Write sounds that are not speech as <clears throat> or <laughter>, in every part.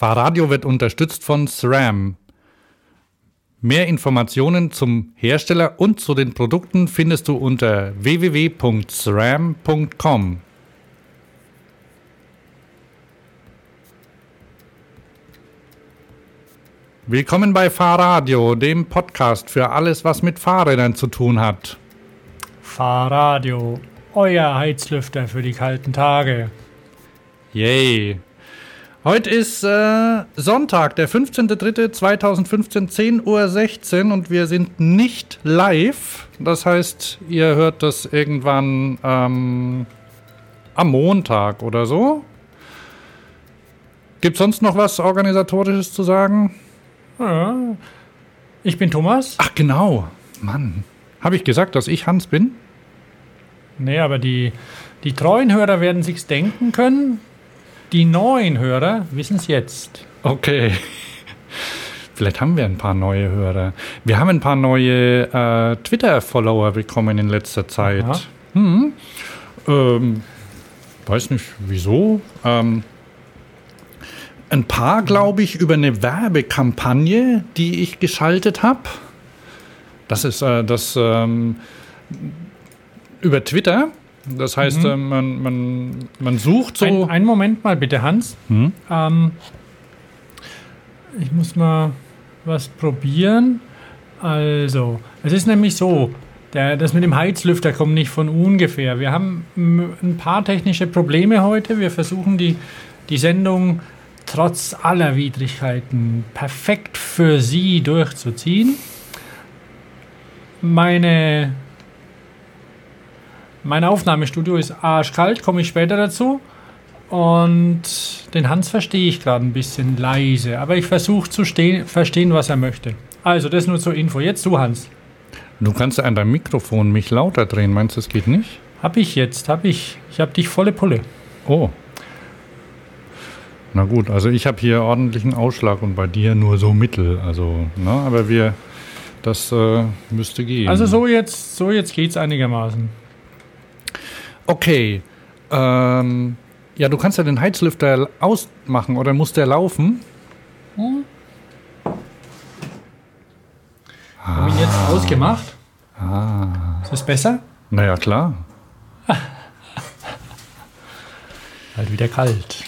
Fahrradio wird unterstützt von SRAM. Mehr Informationen zum Hersteller und zu den Produkten findest du unter www.sram.com. Willkommen bei Fahrradio, dem Podcast für alles, was mit Fahrrädern zu tun hat. Fahrradio, euer Heizlüfter für die kalten Tage. Yay! Heute ist äh, Sonntag, der 15.03.2015, 10.16 Uhr und wir sind nicht live. Das heißt, ihr hört das irgendwann ähm, am Montag oder so. Gibt sonst noch was Organisatorisches zu sagen? Ja. Ich bin Thomas. Ach genau, Mann. Habe ich gesagt, dass ich Hans bin? Nee, aber die, die treuen Hörer werden sich's denken können. Die neuen Hörer wissen es jetzt. Okay. <laughs> Vielleicht haben wir ein paar neue Hörer. Wir haben ein paar neue äh, Twitter-Follower bekommen in letzter Zeit. Hm. Ähm, weiß nicht wieso. Ähm, ein paar, glaube ich, über eine Werbekampagne, die ich geschaltet habe. Das ist äh, das ähm, über Twitter. Das heißt, mhm. man, man, man sucht so. Ein, einen Moment mal bitte, Hans. Mhm. Ähm, ich muss mal was probieren. Also, es ist nämlich so, der, das mit dem Heizlüfter kommt nicht von ungefähr. Wir haben ein paar technische Probleme heute. Wir versuchen die, die Sendung trotz aller Widrigkeiten perfekt für Sie durchzuziehen. Meine mein Aufnahmestudio ist arschkalt, komme ich später dazu. Und den Hans verstehe ich gerade ein bisschen leise, aber ich versuche zu verstehen, was er möchte. Also, das nur zur Info. Jetzt du, Hans. Du kannst an deinem Mikrofon mich lauter drehen. Meinst du, es geht nicht? Hab ich jetzt, hab ich. Ich hab dich volle Pulle. Oh. Na gut, also ich habe hier ordentlichen Ausschlag und bei dir nur so mittel. Also, ne, aber wir, das äh, müsste gehen. Also so jetzt, so jetzt geht's einigermaßen. Okay. Ähm, ja, du kannst ja den Heizlüfter ausmachen oder muss der laufen? Hm? Ah. Habe ich jetzt ausgemacht? Ah. Ist das besser? Naja, klar. <laughs> halt wieder kalt.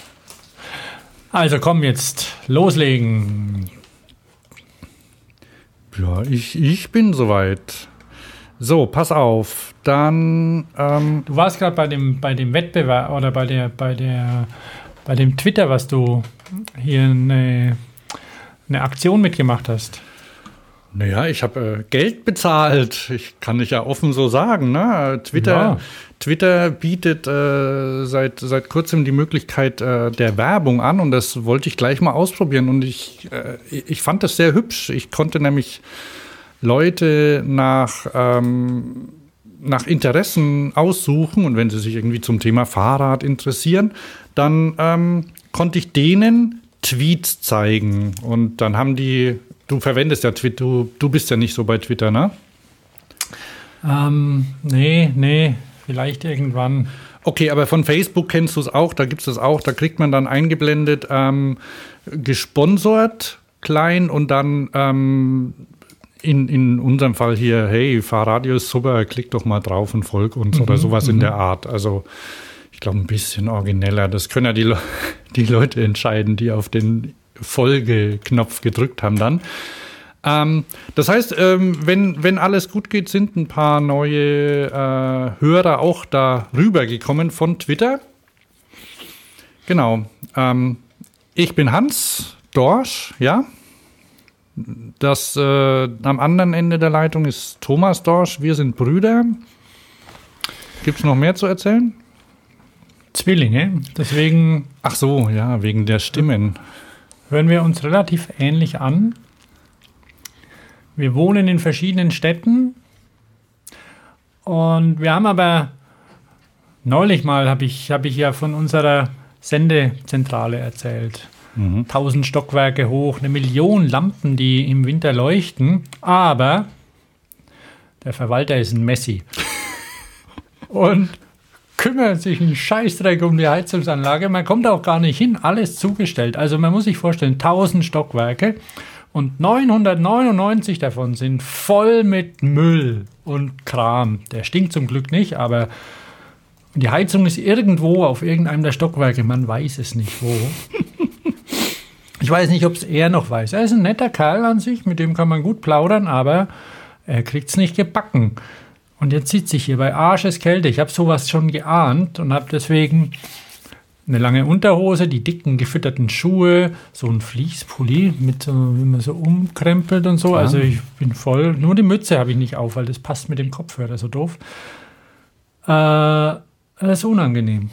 Also komm jetzt, loslegen. Ja, ich, ich bin soweit. So, pass auf. Dann. Ähm du warst gerade bei dem, bei dem Wettbewerb oder bei der, bei der, bei dem Twitter, was du hier eine, eine Aktion mitgemacht hast. Naja, ich habe äh, Geld bezahlt. Ich kann nicht ja offen so sagen. Ne? Twitter, ja. Twitter bietet äh, seit, seit kurzem die Möglichkeit äh, der Werbung an und das wollte ich gleich mal ausprobieren. Und ich, äh, ich fand das sehr hübsch. Ich konnte nämlich Leute nach, ähm, nach Interessen aussuchen und wenn sie sich irgendwie zum Thema Fahrrad interessieren, dann ähm, konnte ich denen Tweets zeigen und dann haben die, du verwendest ja Twitter, du, du bist ja nicht so bei Twitter, ne? Ähm, nee, nee, vielleicht irgendwann. Okay, aber von Facebook kennst du es auch, da gibt es das auch, da kriegt man dann eingeblendet, ähm, gesponsert, klein und dann ähm, in, in unserem Fall hier, hey, Fahrradio ist super, klick doch mal drauf und folg uns mhm, oder sowas in mhm. der Art. Also ich glaube, ein bisschen origineller. Das können ja die, Le <laughs> die Leute entscheiden, die auf den Folgeknopf gedrückt haben dann. Ähm, das heißt, ähm, wenn, wenn alles gut geht, sind ein paar neue äh, Hörer auch da rübergekommen von Twitter. Genau. Ähm, ich bin Hans Dorsch, ja. Das äh, am anderen Ende der Leitung ist Thomas Dorsch. Wir sind Brüder. Gibt es noch mehr zu erzählen? Zwillinge. Deswegen. Ach so, ja, wegen der Stimmen. Hören wir uns relativ ähnlich an. Wir wohnen in verschiedenen Städten. Und wir haben aber neulich mal, habe ich, hab ich ja von unserer Sendezentrale erzählt. Mhm. 1000 Stockwerke hoch, eine Million Lampen, die im Winter leuchten. Aber der Verwalter ist ein Messi. <laughs> Und kümmert sich ein Scheißdreck um die Heizungsanlage. Man kommt auch gar nicht hin, alles zugestellt. Also man muss sich vorstellen, 1000 Stockwerke und 999 davon sind voll mit Müll und Kram. Der stinkt zum Glück nicht, aber die Heizung ist irgendwo auf irgendeinem der Stockwerke. Man weiß es nicht wo. <laughs> Ich weiß nicht, ob es er noch weiß. Er ist ein netter Kerl an sich, mit dem kann man gut plaudern, aber er kriegt es nicht gebacken. Und jetzt sitze ich hier bei Arscheskälte. Ich habe sowas schon geahnt und habe deswegen eine lange Unterhose, die dicken gefütterten Schuhe, so ein Fließpulli mit so, wie man so umkrempelt und so. Ja. Also ich bin voll. Nur die Mütze habe ich nicht auf, weil das passt mit dem Kopfhörer so doof. Äh, das ist unangenehm.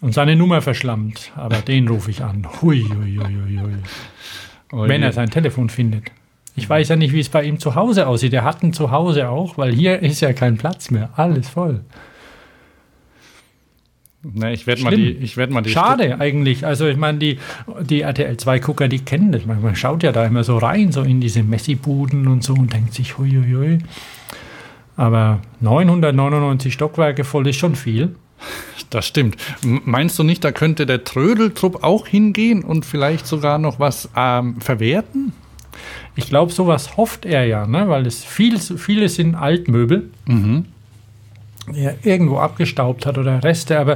Und seine Nummer verschlammt. Aber den rufe ich an. Hui, hui, hui, hui. Oh Wenn er sein Telefon findet. Ich weiß ja nicht, wie es bei ihm zu Hause aussieht. Er hat ein Zuhause auch, weil hier ist ja kein Platz mehr. Alles voll. Na, ich werde mal die. werd mal die Schade Stück eigentlich. Also, ich meine, die, die RTL-2-Gucker, die kennen das. Man, schaut ja da immer so rein, so in diese Messi-Buden und so und denkt sich, huiuiui. Aber 999 Stockwerke voll ist schon viel. Das stimmt. Meinst du nicht, da könnte der Trödeltrupp auch hingehen und vielleicht sogar noch was ähm, verwerten? Ich glaube, sowas hofft er ja, ne? weil es viel, viele sind Altmöbel, mhm. die er irgendwo abgestaubt hat oder Reste, aber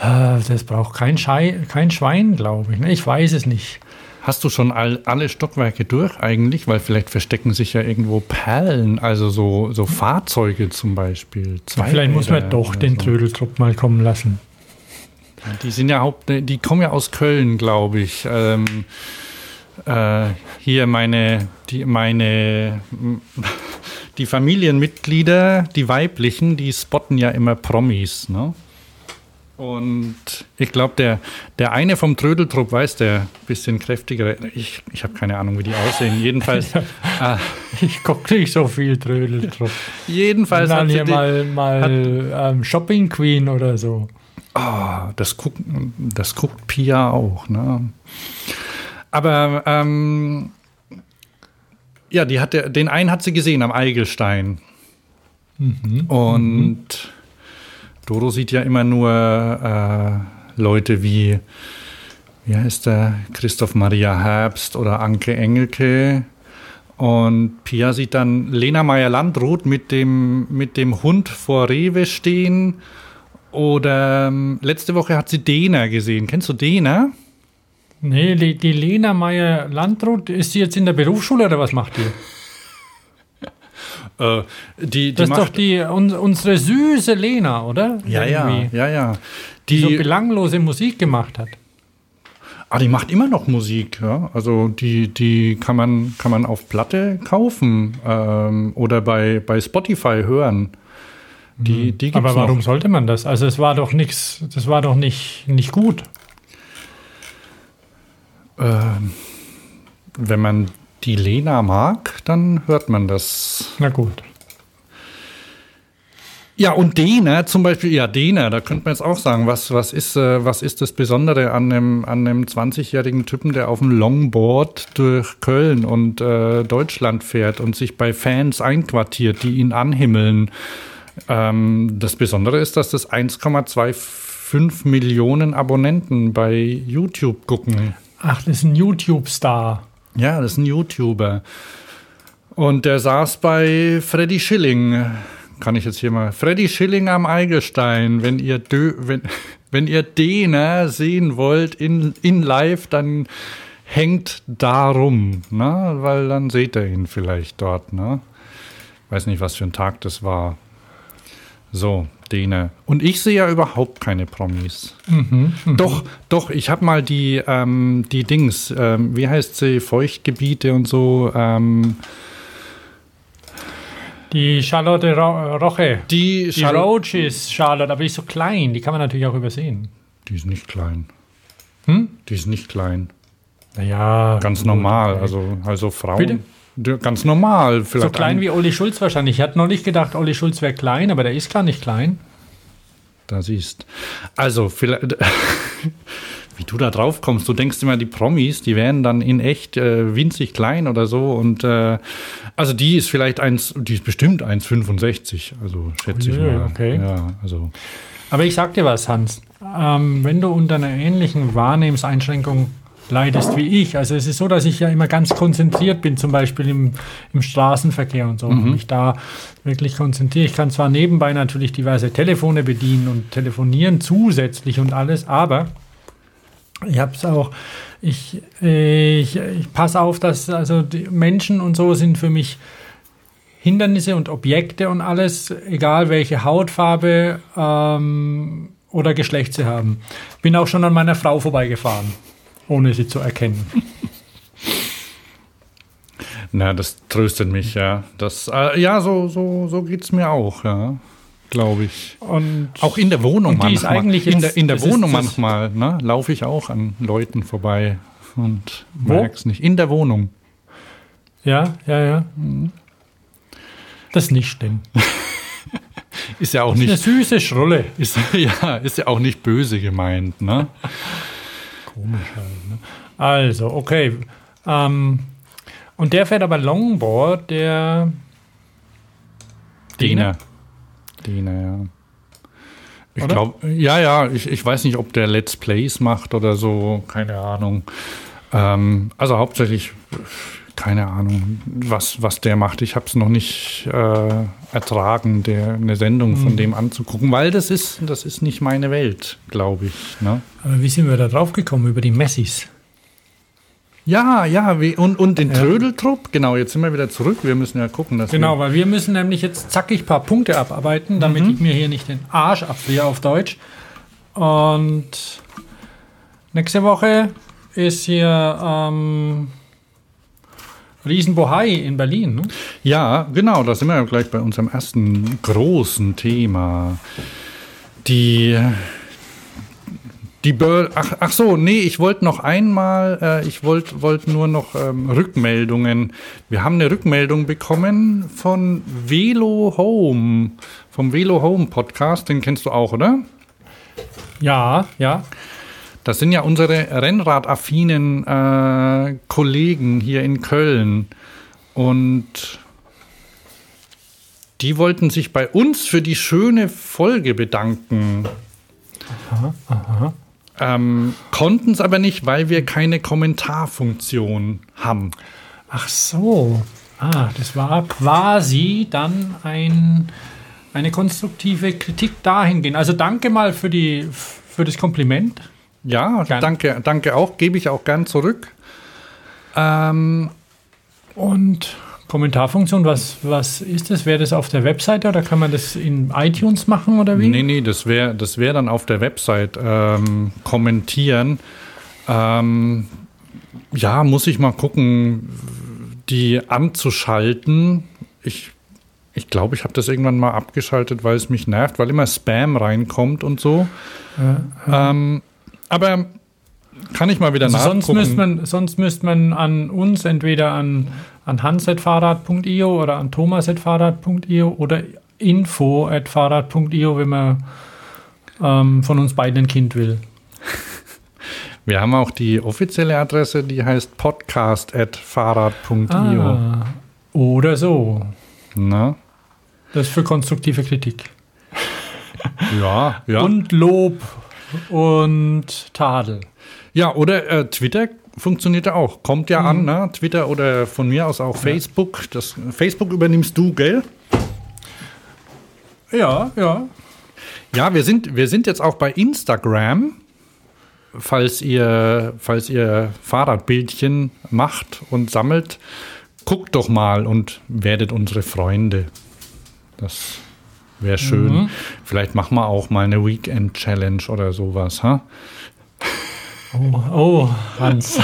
äh, das braucht kein, Schei kein Schwein, glaube ich. Ne? Ich weiß es nicht. Hast du schon all, alle Stockwerke durch eigentlich? Weil vielleicht verstecken sich ja irgendwo Perlen, also so, so Fahrzeuge zum Beispiel. vielleicht muss man doch den so. Trödeltrupp mal kommen lassen. Die sind ja Haupt, die kommen ja aus Köln, glaube ich. Ähm, äh, hier meine, die, meine, <laughs> die Familienmitglieder, die weiblichen, die spotten ja immer Promis, ne? Und ich glaube, der, der eine vom Trödeltrupp weiß, der bisschen kräftigere, ich, ich habe keine Ahnung, wie die aussehen. <laughs> Jedenfalls. äh, ich gucke nicht so viel Trödeltrupp. Jedenfalls. Dann hier mal, mal ähm, Shopping Queen oder so. Oh, das guckt, das guckt Pia auch, ne? Aber ähm, ja, die hat den einen hat sie gesehen am Eigelstein. Mhm. Und mhm. Dodo sieht ja immer nur äh, Leute wie, wie heißt der, Christoph Maria Herbst oder Anke Engelke. Und Pia sieht dann Lena Meyer-Landrut mit dem, mit dem Hund vor Rewe stehen. Oder ähm, letzte Woche hat sie Dena gesehen. Kennst du Dena? Nee, die, die Lena Meyer-Landrut, ist sie jetzt in der Berufsschule oder was macht die? Äh, die, die das ist doch die, un, unsere süße Lena, oder? Ja, Irgendwie. ja, ja, ja. Die, die so belanglose Musik gemacht hat. Ah, die macht immer noch Musik, ja. Also die, die kann man, kann man auf Platte kaufen ähm, oder bei, bei Spotify hören. Die, hm. die gibt's Aber warum noch. sollte man das? Also es war doch nichts, das war doch nicht, nicht gut. Ähm, wenn man die Lena mag, dann hört man das. Na gut. Ja, und Dena zum Beispiel, ja, Dena, da könnte man jetzt auch sagen, was, was, ist, äh, was ist das Besondere an einem, an einem 20-jährigen Typen, der auf dem Longboard durch Köln und äh, Deutschland fährt und sich bei Fans einquartiert, die ihn anhimmeln. Ähm, das Besondere ist, dass das 1,25 Millionen Abonnenten bei YouTube gucken. Ach, das ist ein YouTube-Star. Ja, das ist ein YouTuber. Und der saß bei Freddy Schilling. Kann ich jetzt hier mal. Freddy Schilling am Eigelstein. Wenn ihr, Dö wenn, wenn ihr den sehen wollt in, in live, dann hängt darum, ne? weil dann seht ihr ihn vielleicht dort. Ne? Weiß nicht, was für ein Tag das war. So, Däne. Und ich sehe ja überhaupt keine Promis. Mhm, mh. Doch, doch, ich habe mal die, ähm, die Dings, ähm, wie heißt sie, Feuchtgebiete und so. Ähm, die Charlotte Ro Roche. Die, die Roach ist Charlotte, aber die ist so klein, die kann man natürlich auch übersehen. Die ist nicht klein. Hm? Die ist nicht klein. Naja. Ganz gut, normal, also, also Frauen. Bitte? Ganz normal. Vielleicht so klein wie Olli Schulz wahrscheinlich. Ich hatte noch nicht gedacht, Olli Schulz wäre klein, aber der ist gar nicht klein. Da siehst. Also, vielleicht, <laughs> wie du da drauf kommst, du denkst immer, die Promis, die wären dann in echt äh, winzig klein oder so. Und äh, also die ist vielleicht eins, die ist bestimmt 1,65, also schätze oh, ich mal. Okay. Ja, also. Aber ich sag dir was, Hans. Ähm, wenn du unter einer ähnlichen Wahrnehmenseinschränkung leidest wie ich, also es ist so, dass ich ja immer ganz konzentriert bin, zum Beispiel im, im Straßenverkehr und so, mhm. und mich da wirklich konzentriere. Ich kann zwar nebenbei natürlich diverse Telefone bedienen und telefonieren zusätzlich und alles, aber ich habe es auch, ich, ich, ich passe auf, dass also die Menschen und so sind für mich Hindernisse und Objekte und alles, egal welche Hautfarbe ähm, oder Geschlecht sie haben. Bin auch schon an meiner Frau vorbeigefahren, ohne sie zu erkennen. <laughs> Na, das tröstet mich, ja. Das, äh, ja, so, so, so geht es mir auch, ja. Glaube ich. Und auch in der Wohnung und manchmal. Eigentlich in der, in der Wohnung manchmal, ne, laufe ich auch an Leuten vorbei und merke es nicht. In der Wohnung. Ja, ja, ja. Mhm. Das nicht denn. <laughs> ist ja auch ist nicht. Eine süße Schrulle. Ist, <laughs> ja, ist ja auch nicht böse gemeint, ne? Komisch halt, ne? Also, okay. Ähm, und der fährt aber Longboard, der. Dene. Dene, ja. Ich glaube, ja, ja, ich, ich weiß nicht, ob der Let's Plays macht oder so, keine Ahnung. Ähm, also hauptsächlich keine Ahnung, was, was der macht. Ich habe es noch nicht äh, ertragen, der, eine Sendung von mhm. dem anzugucken, weil das ist, das ist nicht meine Welt, glaube ich. Ne? Aber wie sind wir da drauf gekommen über die Messis? Ja, ja, wie, und, und den ja. Trödeltrupp, genau, jetzt sind wir wieder zurück. Wir müssen ja gucken, dass Genau, weil wir müssen nämlich jetzt zackig ein paar Punkte abarbeiten, damit mhm. ich mir hier nicht den Arsch abfriere auf Deutsch. Und nächste Woche ist hier ähm, Riesenbohai in Berlin. Ne? Ja, genau, da sind wir ja gleich bei unserem ersten großen Thema. Die die Bör ach, ach so, nee, ich wollte noch einmal, äh, ich wollte wollt nur noch ähm, Rückmeldungen. Wir haben eine Rückmeldung bekommen von Velo Home, vom Velo Home Podcast, den kennst du auch, oder? Ja, ja. Das sind ja unsere Rennradaffinen äh, Kollegen hier in Köln. Und die wollten sich bei uns für die schöne Folge bedanken. Aha, aha. Ähm, Konnten es aber nicht, weil wir keine Kommentarfunktion haben. Ach so. Ah, das war quasi dann ein, eine konstruktive Kritik dahingehend. Also danke mal für, die, für das Kompliment. Ja, gern. danke, danke auch. Gebe ich auch gern zurück. Ähm, und Kommentarfunktion, was, was ist das? Wäre das auf der Webseite oder kann man das in iTunes machen oder wie? Nee, nee, das wäre das wär dann auf der Website ähm, kommentieren. Ähm, ja, muss ich mal gucken, die anzuschalten. Ich ich glaube, ich habe das irgendwann mal abgeschaltet, weil es mich nervt, weil immer Spam reinkommt und so. Ja, ja. Ähm, aber kann ich mal wieder also nachgucken. Sonst müsste man, sonst müsste man an uns entweder an, an hans.fahrrad.io oder an thomas.fahrrad.io oder info.fahrrad.io, wenn man ähm, von uns beiden ein Kind will. <laughs> Wir haben auch die offizielle Adresse, die heißt podcast.fahrrad.io. Ah, oder so. Na? Das ist für konstruktive Kritik. <laughs> Ja, ja. Und Lob und Tadel. Ja, oder äh, Twitter funktioniert ja auch. Kommt ja mhm. an, ne? Twitter oder von mir aus auch Facebook. Das, Facebook übernimmst du, gell? Ja, ja. Ja, wir sind, wir sind jetzt auch bei Instagram. Falls ihr, falls ihr Fahrradbildchen macht und sammelt, guckt doch mal und werdet unsere Freunde. Das Wäre schön. Mhm. Vielleicht machen wir auch mal eine Weekend-Challenge oder sowas, ha? Oh, oh Hans.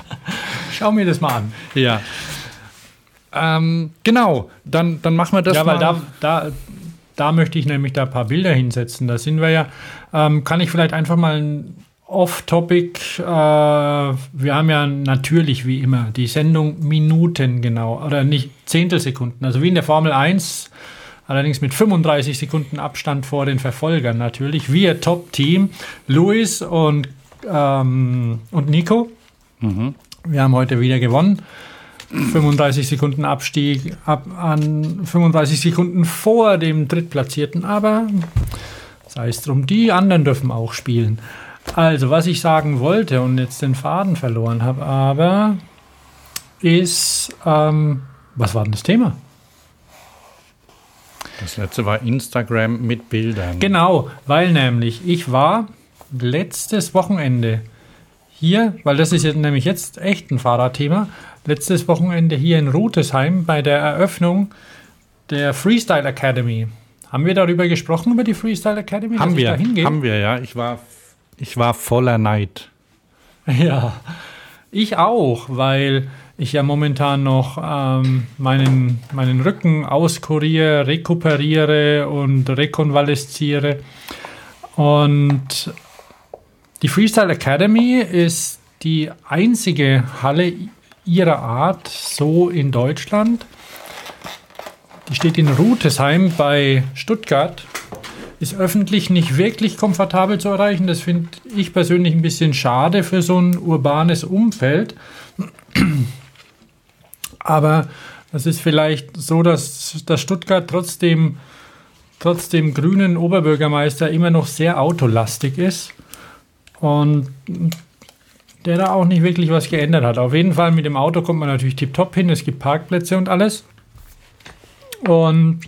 <laughs> Schau mir das mal an. Ja. Ähm, genau, dann, dann machen wir das ja, mal. Ja, weil da, da, da möchte ich nämlich da ein paar Bilder hinsetzen. Da sind wir ja, ähm, kann ich vielleicht einfach mal ein Off-Topic, äh, wir haben ja natürlich wie immer die Sendung Minuten genau, oder nicht Zehntelsekunden, also wie in der Formel 1 allerdings mit 35 Sekunden Abstand vor den Verfolgern natürlich. Wir Top-Team, Luis und, ähm, und Nico. Mhm. Wir haben heute wieder gewonnen. 35 Sekunden Abstieg ab an 35 Sekunden vor dem Drittplatzierten, aber Sei es drum, die anderen dürfen auch spielen. Also, was ich sagen wollte und jetzt den Faden verloren habe, aber ist, ähm, was war denn das Thema? Das letzte war Instagram mit Bildern. Genau, weil nämlich ich war letztes Wochenende hier, weil das ist jetzt nämlich jetzt echt ein Fahrradthema, letztes Wochenende hier in Rutesheim bei der Eröffnung der Freestyle Academy. Haben wir darüber gesprochen, über die Freestyle Academy? Haben wir, haben wir, ja. Ich war, ich war voller Neid. <laughs> Ja, ich auch, weil ich ja momentan noch ähm, meinen, meinen Rücken auskuriere, rekuperiere und rekonvalesziere. Und die Freestyle Academy ist die einzige Halle ihrer Art so in Deutschland. Die steht in Rutesheim bei Stuttgart. Ist öffentlich nicht wirklich komfortabel zu erreichen. Das finde ich persönlich ein bisschen schade für so ein urbanes Umfeld. Aber es ist vielleicht so, dass, dass Stuttgart trotzdem, trotz dem grünen Oberbürgermeister immer noch sehr autolastig ist und der da auch nicht wirklich was geändert hat. Auf jeden Fall mit dem Auto kommt man natürlich tiptop hin, es gibt Parkplätze und alles. Und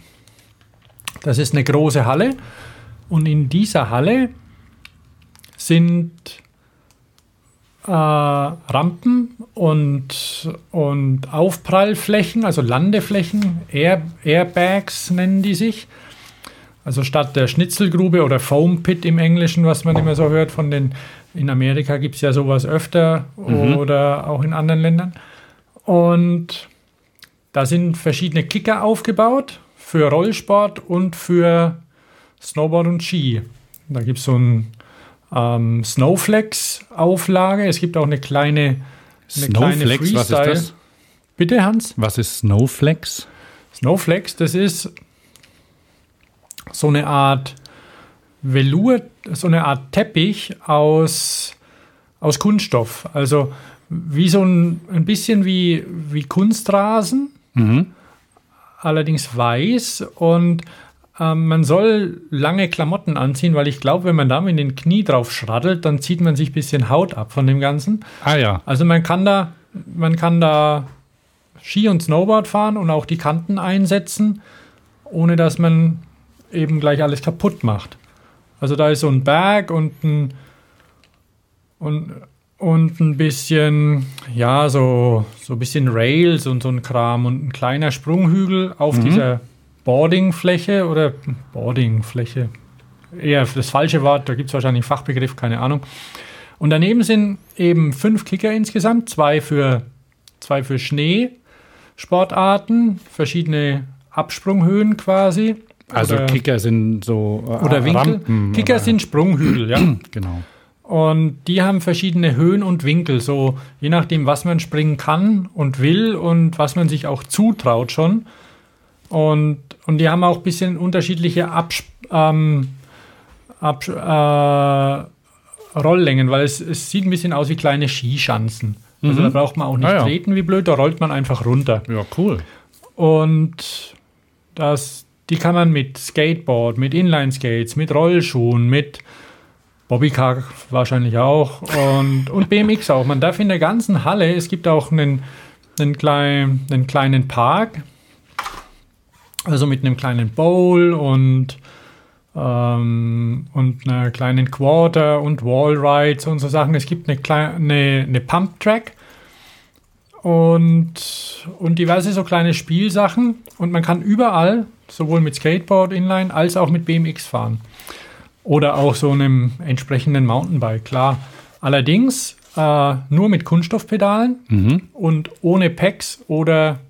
das ist eine große Halle und in dieser Halle sind äh, Rampen und, und Aufprallflächen, also Landeflächen, Air, Airbags nennen die sich. Also statt der Schnitzelgrube oder Foam Pit im Englischen, was man immer so hört von den, in Amerika gibt es ja sowas öfter mhm. oder auch in anderen Ländern. Und da sind verschiedene Kicker aufgebaut für Rollsport und für Snowboard und Ski. Da gibt es so ein ähm, Snowflex-Auflage. Es gibt auch eine kleine, eine Snowflex, kleine was ist das? Bitte, Hans? Was ist Snowflex? Snowflex, das ist so eine Art Velour, so eine Art Teppich aus, aus Kunststoff. Also wie so ein, ein bisschen wie, wie Kunstrasen, mhm. allerdings weiß und ähm, man soll lange Klamotten anziehen, weil ich glaube, wenn man da mit den Knie drauf schraddelt, dann zieht man sich ein bisschen Haut ab von dem Ganzen. Ah ja. Also man kann da, man kann da Ski und Snowboard fahren und auch die Kanten einsetzen, ohne dass man eben gleich alles kaputt macht. Also da ist so ein Berg und ein, und, und ein bisschen, ja, so, so ein bisschen Rails und so ein Kram und ein kleiner Sprunghügel auf mhm. dieser Boardingfläche oder Boardingfläche, eher das falsche Wort, da gibt es wahrscheinlich einen Fachbegriff, keine Ahnung. Und daneben sind eben fünf Kicker insgesamt, zwei für, zwei für Schneesportarten, verschiedene Absprunghöhen quasi. Also oder, Kicker sind so äh, oder Winkel. Rampen, Kicker oder? sind Sprunghügel, ja. <clears throat> genau. Und die haben verschiedene Höhen und Winkel, so je nachdem, was man springen kann und will und was man sich auch zutraut schon. Und, und die haben auch ein bisschen unterschiedliche Abs ähm, Ab äh, Rolllängen, weil es, es sieht ein bisschen aus wie kleine Skischanzen. Also mhm. da braucht man auch nicht ah, ja. treten wie blöd, da rollt man einfach runter. Ja, cool. Und das, die kann man mit Skateboard, mit Inline-Skates, mit Rollschuhen, mit Bobbycar wahrscheinlich auch und, und BMX auch. Man darf in der ganzen Halle, es gibt auch einen, einen, klein, einen kleinen Park, also mit einem kleinen Bowl und, ähm, und einer kleinen Quarter und Wallrides und so Sachen. Es gibt eine, kleine eine Pump-Track und, und diverse so kleine Spielsachen. Und man kann überall, sowohl mit Skateboard Inline als auch mit BMX fahren. Oder auch so einem entsprechenden Mountainbike, klar. Allerdings äh, nur mit Kunststoffpedalen mhm. und ohne Packs oder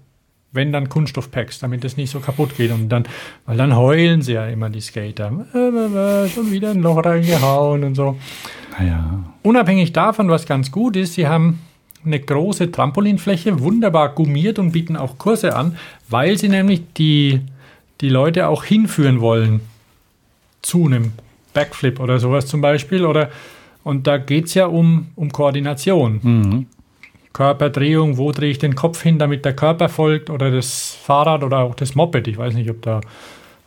wenn dann Kunststoffpacks, damit es nicht so kaputt geht. Und dann, weil dann heulen sie ja immer die Skater. Äh, schon wieder ein Loch reingehauen und so. Naja. Unabhängig davon, was ganz gut ist, sie haben eine große Trampolinfläche, wunderbar gummiert und bieten auch Kurse an, weil sie nämlich die, die Leute auch hinführen wollen zu einem Backflip oder sowas zum Beispiel. Oder, und da geht es ja um, um Koordination. Mhm. Körperdrehung, wo drehe ich den Kopf hin, damit der Körper folgt oder das Fahrrad oder auch das Moped. Ich weiß nicht, ob da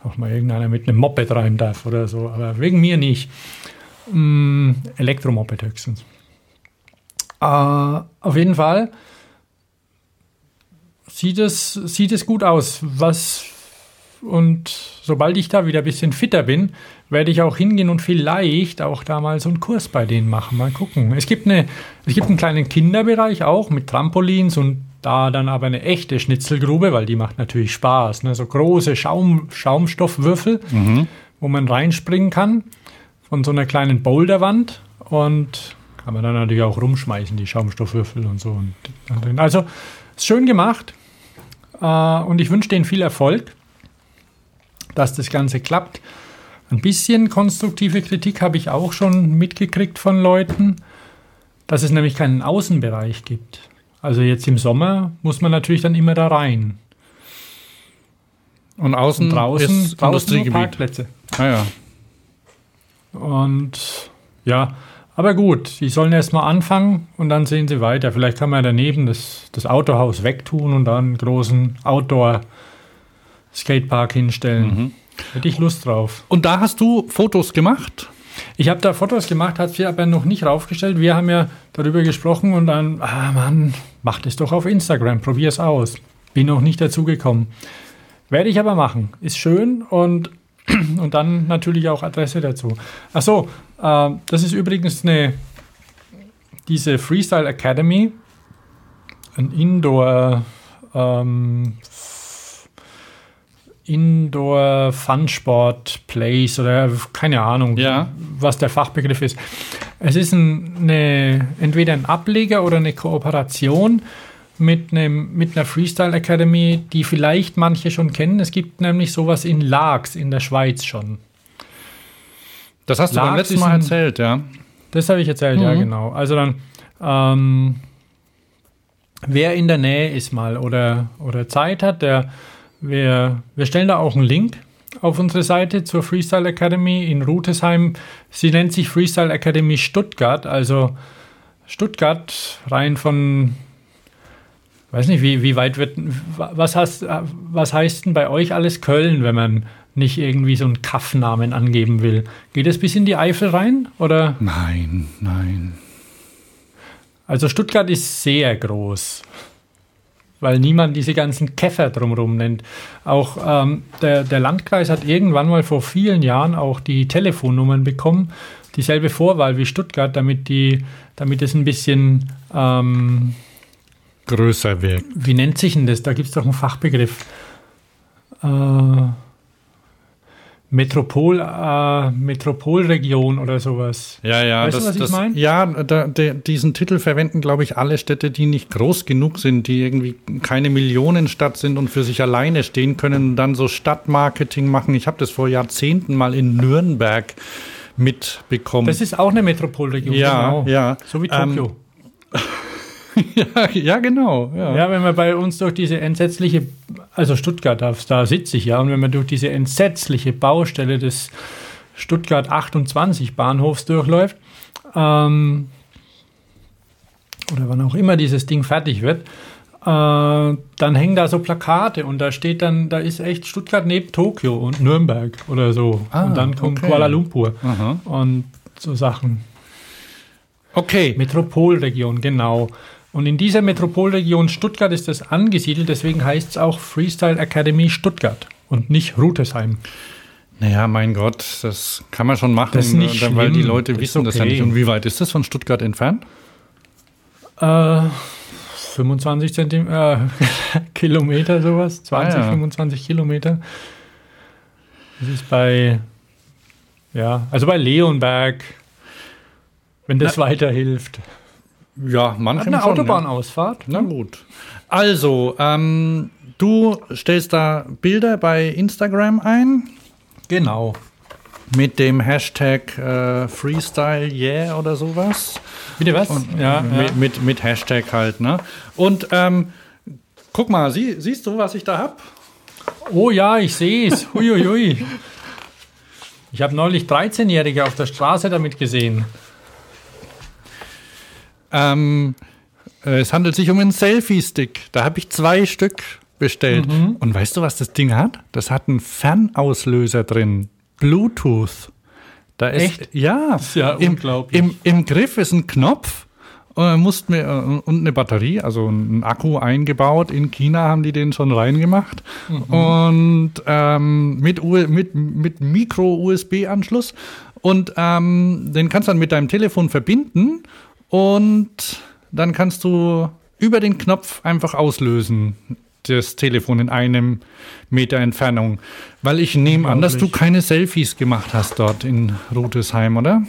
auch mal irgendeiner mit einem Moped rein darf oder so, aber wegen mir nicht. Mm, Elektromoped höchstens. Äh, auf jeden Fall sieht es, sieht es gut aus. Was und sobald ich da wieder ein bisschen fitter bin, werde ich auch hingehen und vielleicht auch da mal so einen Kurs bei denen machen. Mal gucken. Es gibt, eine, es gibt einen kleinen Kinderbereich auch mit Trampolins und da dann aber eine echte Schnitzelgrube, weil die macht natürlich Spaß. Ne? So große Schaum, Schaumstoffwürfel, mhm. wo man reinspringen kann von so einer kleinen Boulderwand und kann man dann natürlich auch rumschmeißen, die Schaumstoffwürfel und so. Also ist schön gemacht äh, und ich wünsche denen viel Erfolg dass das Ganze klappt. Ein bisschen konstruktive Kritik habe ich auch schon mitgekriegt von Leuten, dass es nämlich keinen Außenbereich gibt. Also jetzt im Sommer muss man natürlich dann immer da rein. Und außen und draußen, ist draußen Parkplätze. Ah ja. Und ja, aber gut, die sollen erst mal anfangen und dann sehen sie weiter. Vielleicht kann man daneben das, das Autohaus wegtun und dann einen großen Outdoor- Skatepark hinstellen. Mhm. Hätte ich Lust drauf. Und da hast du Fotos gemacht? Ich habe da Fotos gemacht, hat sie aber noch nicht raufgestellt. Wir haben ja darüber gesprochen und dann, ah Mann, mach das doch auf Instagram, probier es aus. Bin noch nicht dazu gekommen. Werde ich aber machen. Ist schön und, <clears throat> und dann natürlich auch Adresse dazu. Achso, äh, das ist übrigens eine, diese Freestyle Academy, ein Indoor ähm, Indoor Fun Sport Place oder keine Ahnung, ja. was der Fachbegriff ist. Es ist ein, eine, entweder ein Ableger oder eine Kooperation mit, einem, mit einer Freestyle Academy, die vielleicht manche schon kennen. Es gibt nämlich sowas in Laax in der Schweiz schon. Das hast du Laax beim letzten Mal ein, erzählt, ja? Das habe ich erzählt, mhm. ja, genau. Also dann, ähm, wer in der Nähe ist mal oder, oder Zeit hat, der wir, wir stellen da auch einen Link auf unsere Seite zur Freestyle Academy in Rutesheim. Sie nennt sich Freestyle Academy Stuttgart, also Stuttgart rein von, weiß nicht, wie, wie weit wird, was heißt, was heißt denn bei euch alles Köln, wenn man nicht irgendwie so einen Kaffnamen angeben will? Geht es bis in die Eifel rein, oder? Nein, nein. Also Stuttgart ist sehr groß weil niemand diese ganzen Käfer drumherum nennt. Auch ähm, der, der Landkreis hat irgendwann mal vor vielen Jahren auch die Telefonnummern bekommen, dieselbe Vorwahl wie Stuttgart, damit, die, damit es ein bisschen ähm, größer wird. Wie nennt sich denn das? Da gibt es doch einen Fachbegriff. Äh, Metropol, äh, Metropolregion oder sowas. Ja, ja, weißt das, du, was das, ich meine? Ja, da, de, diesen Titel verwenden, glaube ich, alle Städte, die nicht groß genug sind, die irgendwie keine Millionenstadt sind und für sich alleine stehen können und dann so Stadtmarketing machen. Ich habe das vor Jahrzehnten mal in Nürnberg mitbekommen. Das ist auch eine Metropolregion, ja, genau. Ja, so wie Tokio. Ähm, <laughs> <laughs> ja, ja, genau. Ja. ja. wenn man bei uns durch diese entsetzliche, also Stuttgart, da, da sitze ich ja, und wenn man durch diese entsetzliche Baustelle des Stuttgart 28 Bahnhofs durchläuft, ähm, oder wann auch immer dieses Ding fertig wird, äh, dann hängen da so Plakate und da steht dann, da ist echt Stuttgart neben Tokio und Nürnberg oder so. Ah, und dann kommt okay. Kuala Lumpur Aha. und so Sachen. Okay. Metropolregion, genau. Und in dieser Metropolregion Stuttgart ist das angesiedelt, deswegen heißt es auch Freestyle Academy Stuttgart und nicht Rutesheim. Naja, mein Gott, das kann man schon machen, das nicht weil die Leute wissen okay. das ja nicht. Und wie weit ist das von Stuttgart entfernt? Äh, 25 Zentimeter, äh, <laughs> Kilometer sowas, 20, ah, ja. 25 Kilometer. Das ist bei, ja, also bei Leonberg, wenn das Na, weiterhilft. Ja, manchmal. Eine Autobahnausfahrt. Na gut. Also, ähm, du stellst da Bilder bei Instagram ein. Genau. Mit dem Hashtag äh, Freestyle Yeah oder sowas. Bitte was? Und, ja, mit, ja. Mit, mit, Hashtag halt, ne? Und ähm, guck mal, sie, siehst du, was ich da hab? Oh ja, ich sehe es. Huiuiui. Ich habe neulich 13-Jährige auf der Straße damit gesehen. Ähm, äh, es handelt sich um einen Selfie-Stick. Da habe ich zwei Stück bestellt. Mhm. Und weißt du, was das Ding hat? Das hat einen Fernauslöser drin. Bluetooth. Da ist, Echt? Ja, ist ja im, unglaublich. Im, Im Griff ist ein Knopf und, mussten wir, äh, und eine Batterie, also ein Akku eingebaut. In China haben die den schon reingemacht. Mhm. Und ähm, mit, mit, mit Micro-USB-Anschluss. Und ähm, den kannst du dann mit deinem Telefon verbinden und dann kannst du über den Knopf einfach auslösen das Telefon in einem Meter Entfernung. Weil ich nehme an, dass du keine Selfies gemacht hast dort in Rudesheim, oder?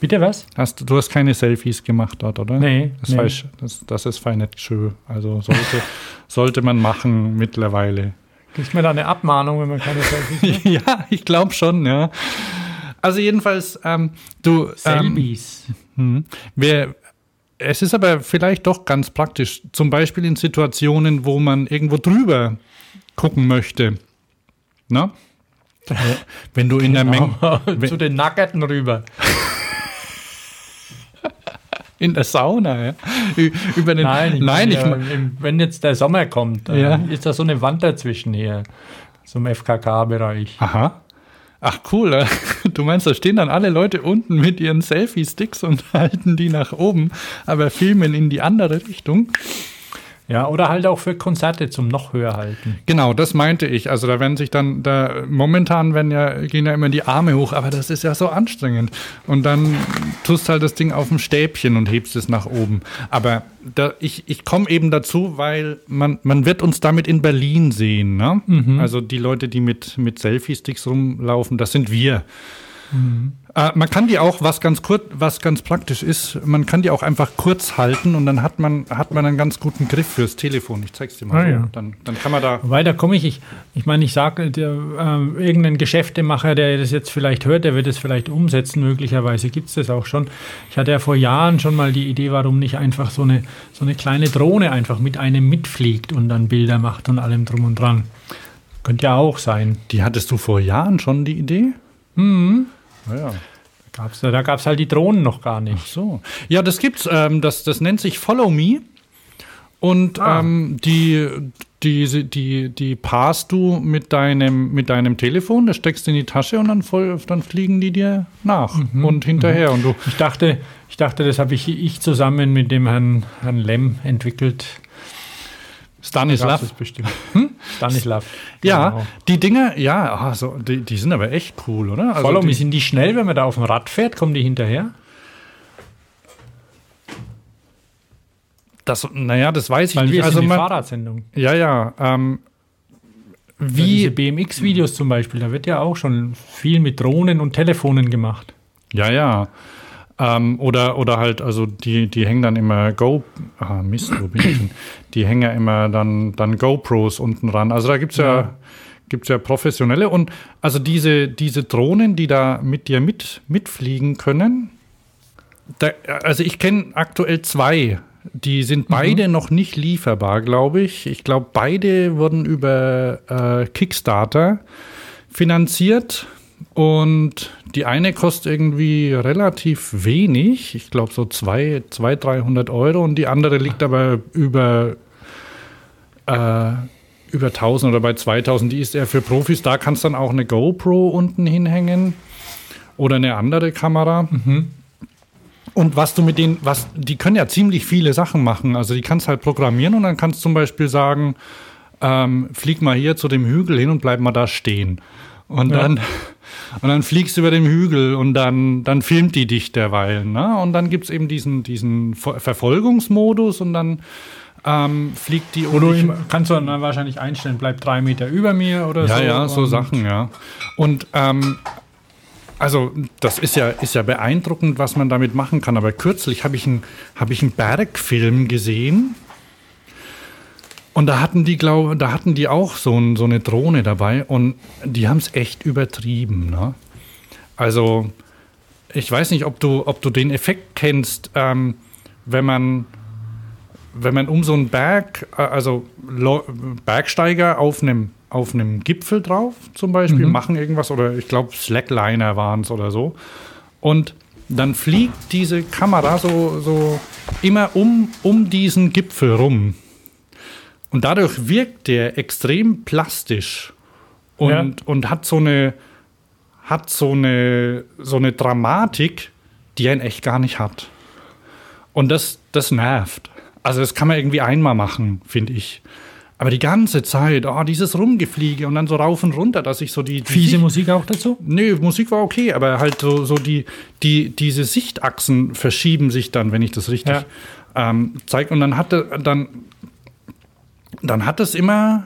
Bitte was? Hast, du hast keine Selfies gemacht dort, oder? Nee. Das, nee. Falsch, das, das ist fein nicht schön. Also sollte, <laughs> sollte man machen mittlerweile. Kriegt man da eine Abmahnung, wenn man keine Selfies macht? <laughs> ja, ich glaube schon, ja. Also jedenfalls, ähm, du. Selfies. Ähm, wer, es ist aber vielleicht doch ganz praktisch, zum Beispiel in Situationen, wo man irgendwo drüber gucken möchte. Na? <laughs> Wenn du in genau. der Menge. Zu den Nackerten rüber. in der Sauna, ja. Über den, nein, nein ich, ja, wenn jetzt der Sommer kommt, ja. ist da so eine Wand dazwischen hier, so im FKK-Bereich. Aha. Ach cool, du meinst, da stehen dann alle Leute unten mit ihren Selfie-Sticks und <laughs> halten die nach oben, aber filmen in die andere Richtung. Ja, oder halt auch für Konzerte zum noch höher halten. Genau, das meinte ich. Also da werden sich dann, da momentan werden ja, gehen ja immer die Arme hoch, aber das ist ja so anstrengend. Und dann tust halt das Ding auf dem Stäbchen und hebst es nach oben. Aber da, ich, ich komme eben dazu, weil man, man wird uns damit in Berlin sehen. Ne? Mhm. Also die Leute, die mit, mit Selfie-Sticks rumlaufen, das sind wir. Mhm. Äh, man kann die auch, was ganz kurz, was ganz praktisch ist, man kann die auch einfach kurz halten und dann hat man, hat man einen ganz guten Griff fürs Telefon. Ich zeig's dir mal. Ah, so. ja. dann, dann kann man da. Weiter komme ich. Ich, ich meine, ich sage, äh, irgendein Geschäftemacher, der das jetzt vielleicht hört, der wird es vielleicht umsetzen. Möglicherweise gibt es das auch schon. Ich hatte ja vor Jahren schon mal die Idee, warum nicht einfach so eine, so eine kleine Drohne einfach mit einem mitfliegt und dann Bilder macht und allem drum und dran. Könnte ja auch sein. Die hattest du vor Jahren schon die Idee? Mhm. Ja. Gab's, da gab es halt die Drohnen noch gar nicht. Ach so. Ja, das gibt's. Ähm, das, das nennt sich Follow Me. Und ah. ähm, die, die, die, die passt du mit deinem, mit deinem Telefon, das steckst du in die Tasche und dann, voll, dann fliegen die dir nach mhm. und hinterher. Mhm. Und du ich, dachte, ich dachte, das habe ich, ich zusammen mit dem Herrn, Herrn Lem entwickelt. Stanislav. Das bestimmt. <laughs> Hm? Stanislav. Ja, genau. die Dinger, ja, also, die, die sind aber echt cool, oder? Also Follow me, sind die schnell, wenn man da auf dem Rad fährt? Kommen die hinterher? Das, naja, das weiß ich Weil nicht. Wir also sind man, Fahrradsendung. Ja, ja. Ähm, wie ja, diese BMX-Videos zum Beispiel, da wird ja auch schon viel mit Drohnen und Telefonen gemacht. Ja, ja. Ähm, oder, oder halt, also die, die hängen dann immer Go, ah Mist, wo bin ich denn? Die hängen ja immer dann, dann GoPros unten ran. Also da gibt's ja, ja gibt's ja professionelle und also diese, diese Drohnen, die da mit dir mit, mitfliegen können, da, also ich kenne aktuell zwei. Die sind mhm. beide mhm. noch nicht lieferbar, glaube ich. Ich glaube, beide wurden über äh, Kickstarter finanziert. Und die eine kostet irgendwie relativ wenig, ich glaube so 200, 300 Euro und die andere liegt aber über, äh, über 1000 oder bei 2000. Die ist eher für Profis. Da kannst du dann auch eine GoPro unten hinhängen oder eine andere Kamera. Mhm. Und was du mit denen, was, die können ja ziemlich viele Sachen machen. Also die kannst halt programmieren und dann kannst du zum Beispiel sagen, ähm, flieg mal hier zu dem Hügel hin und bleib mal da stehen. Und ja. dann und dann fliegst du über den Hügel und dann, dann filmt die dich derweil. Ne? Und dann gibt es eben diesen, diesen Verfolgungsmodus und dann ähm, fliegt die. Du ihm, kannst du dann wahrscheinlich einstellen, bleibt drei Meter über mir oder ja, so. Ja, ja, so Sachen, ja. Und ähm, also das ist ja, ist ja beeindruckend, was man damit machen kann. Aber kürzlich habe ich, ein, hab ich einen Bergfilm gesehen und da hatten die, glaube da hatten die auch so, ein, so eine Drohne dabei und die haben es echt übertrieben. Ne? Also, ich weiß nicht, ob du, ob du den Effekt kennst, ähm, wenn man, wenn man um so einen Berg, also Bergsteiger auf einem auf einem Gipfel drauf zum Beispiel, mhm. machen irgendwas oder ich glaube Slackliner waren es oder so. Und dann fliegt diese Kamera so, so immer um, um diesen Gipfel rum. Und dadurch wirkt der extrem plastisch und, ja. und hat so eine, hat so eine, so eine Dramatik, die er in echt gar nicht hat. Und das, das nervt. Also das kann man irgendwie einmal machen, finde ich. Aber die ganze Zeit, oh, dieses Rumgefliege und dann so rauf und runter, dass ich so die. die Fiese Sicht Musik auch dazu? Nee, Musik war okay, aber halt so, so die, die, diese Sichtachsen verschieben sich dann, wenn ich das richtig ja. ähm, zeige. Und dann hatte, dann, dann hat es immer.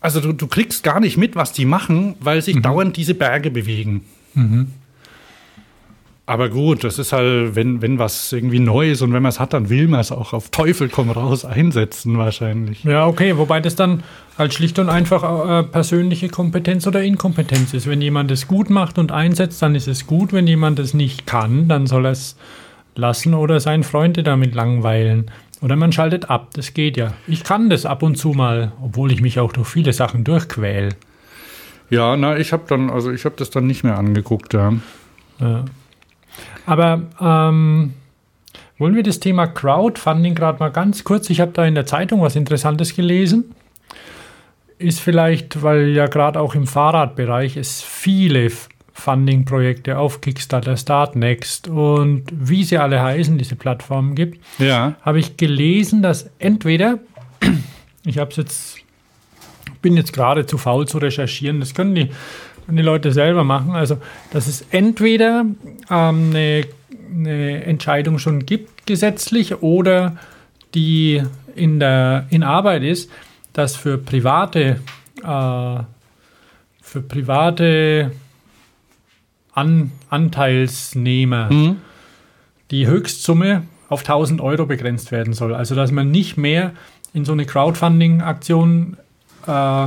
Also du, du kriegst gar nicht mit, was die machen, weil sich mhm. dauernd diese Berge bewegen. Mhm. Aber gut, das ist halt, wenn, wenn was irgendwie neu ist und wenn man es hat, dann will man es auch auf Teufel komm raus einsetzen wahrscheinlich. Ja, okay, wobei das dann halt schlicht und einfach äh, persönliche Kompetenz oder Inkompetenz ist. Wenn jemand es gut macht und einsetzt, dann ist es gut. Wenn jemand es nicht kann, dann soll er es lassen oder seinen Freunde damit langweilen. Oder man schaltet ab, das geht ja. Ich kann das ab und zu mal, obwohl ich mich auch durch viele Sachen durchquäle. Ja, na, ich habe dann, also ich habe das dann nicht mehr angeguckt, ja. ja. Aber ähm, wollen wir das Thema Crowdfunding gerade mal ganz kurz, ich habe da in der Zeitung was Interessantes gelesen. Ist vielleicht, weil ja gerade auch im Fahrradbereich es viele Funding-Projekte auf Kickstarter, Startnext und wie sie alle heißen, diese Plattformen gibt, ja. habe ich gelesen, dass entweder, ich habe es jetzt, bin jetzt gerade zu faul zu recherchieren, das können die die Leute selber machen. Also, dass es entweder ähm, eine, eine, Entscheidung schon gibt gesetzlich oder die in, der, in Arbeit ist, dass für private, äh, für private An Anteilsnehmer mhm. die Höchstsumme auf 1000 Euro begrenzt werden soll. Also, dass man nicht mehr in so eine Crowdfunding-Aktion äh,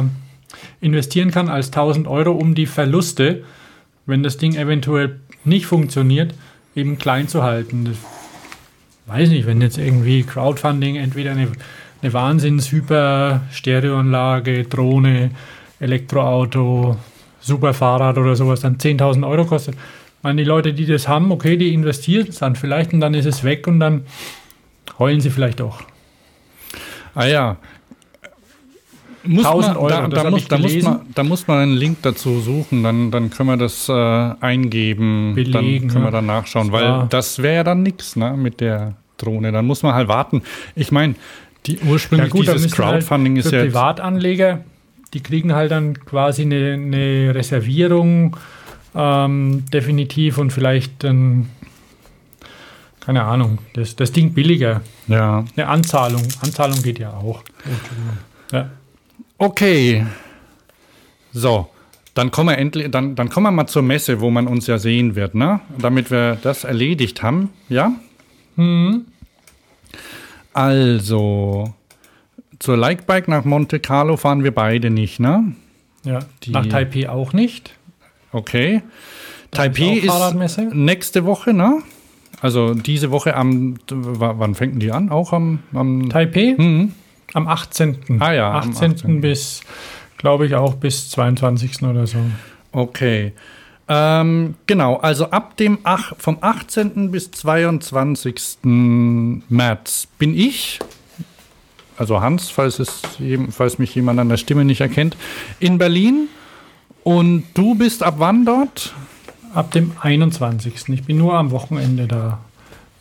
investieren kann als 1000 Euro, um die Verluste, wenn das Ding eventuell nicht funktioniert, eben klein zu halten. Das weiß nicht, wenn jetzt irgendwie Crowdfunding entweder eine, eine Wahnsinns-Hyper-Stereoanlage, Drohne, Elektroauto, Superfahrrad oder sowas dann 10.000 Euro kostet. Ich meine, die Leute, die das haben, okay, die investieren es dann vielleicht und dann ist es weg und dann heulen sie vielleicht auch. Ah ja, muss 1000 man, Euro. Da, da, muss, da, muss man, da muss man einen Link dazu suchen, dann, dann können wir das äh, eingeben. Belegen, dann können wir dann nachschauen, weil das wäre ja dann nichts ne, mit der Drohne. Dann muss man halt warten. Ich meine, die ursprünglich ja gut, dieses halt Crowdfunding halt ist ja. Privatanleger, die kriegen halt dann quasi eine, eine Reservierung ähm, definitiv und vielleicht dann keine Ahnung, das, das Ding billiger. Ja. Eine Anzahlung. Anzahlung geht ja auch. Ja. Okay. So, dann kommen wir endlich, dann, dann kommen wir mal zur Messe, wo man uns ja sehen wird, ne? Damit wir das erledigt haben, ja? Mhm. Also, zur Likebike nach Monte Carlo fahren wir beide nicht, ne? Ja, Die, nach Taipei auch nicht. Okay. Da Taipei ist, ist nächste Woche, ne? Also diese Woche am, wann fängt die an? Auch am, am Taipei? Mhm. Am 18. Ah ja. 18. 18. bis, glaube ich, auch bis 22. oder so. Okay. Ähm, genau, also ab dem ach, vom 18. bis 22. März bin ich, also Hans, falls, es, falls mich jemand an der Stimme nicht erkennt, in Berlin. Und du bist ab wann dort? Ab dem 21. Ich bin nur am Wochenende da.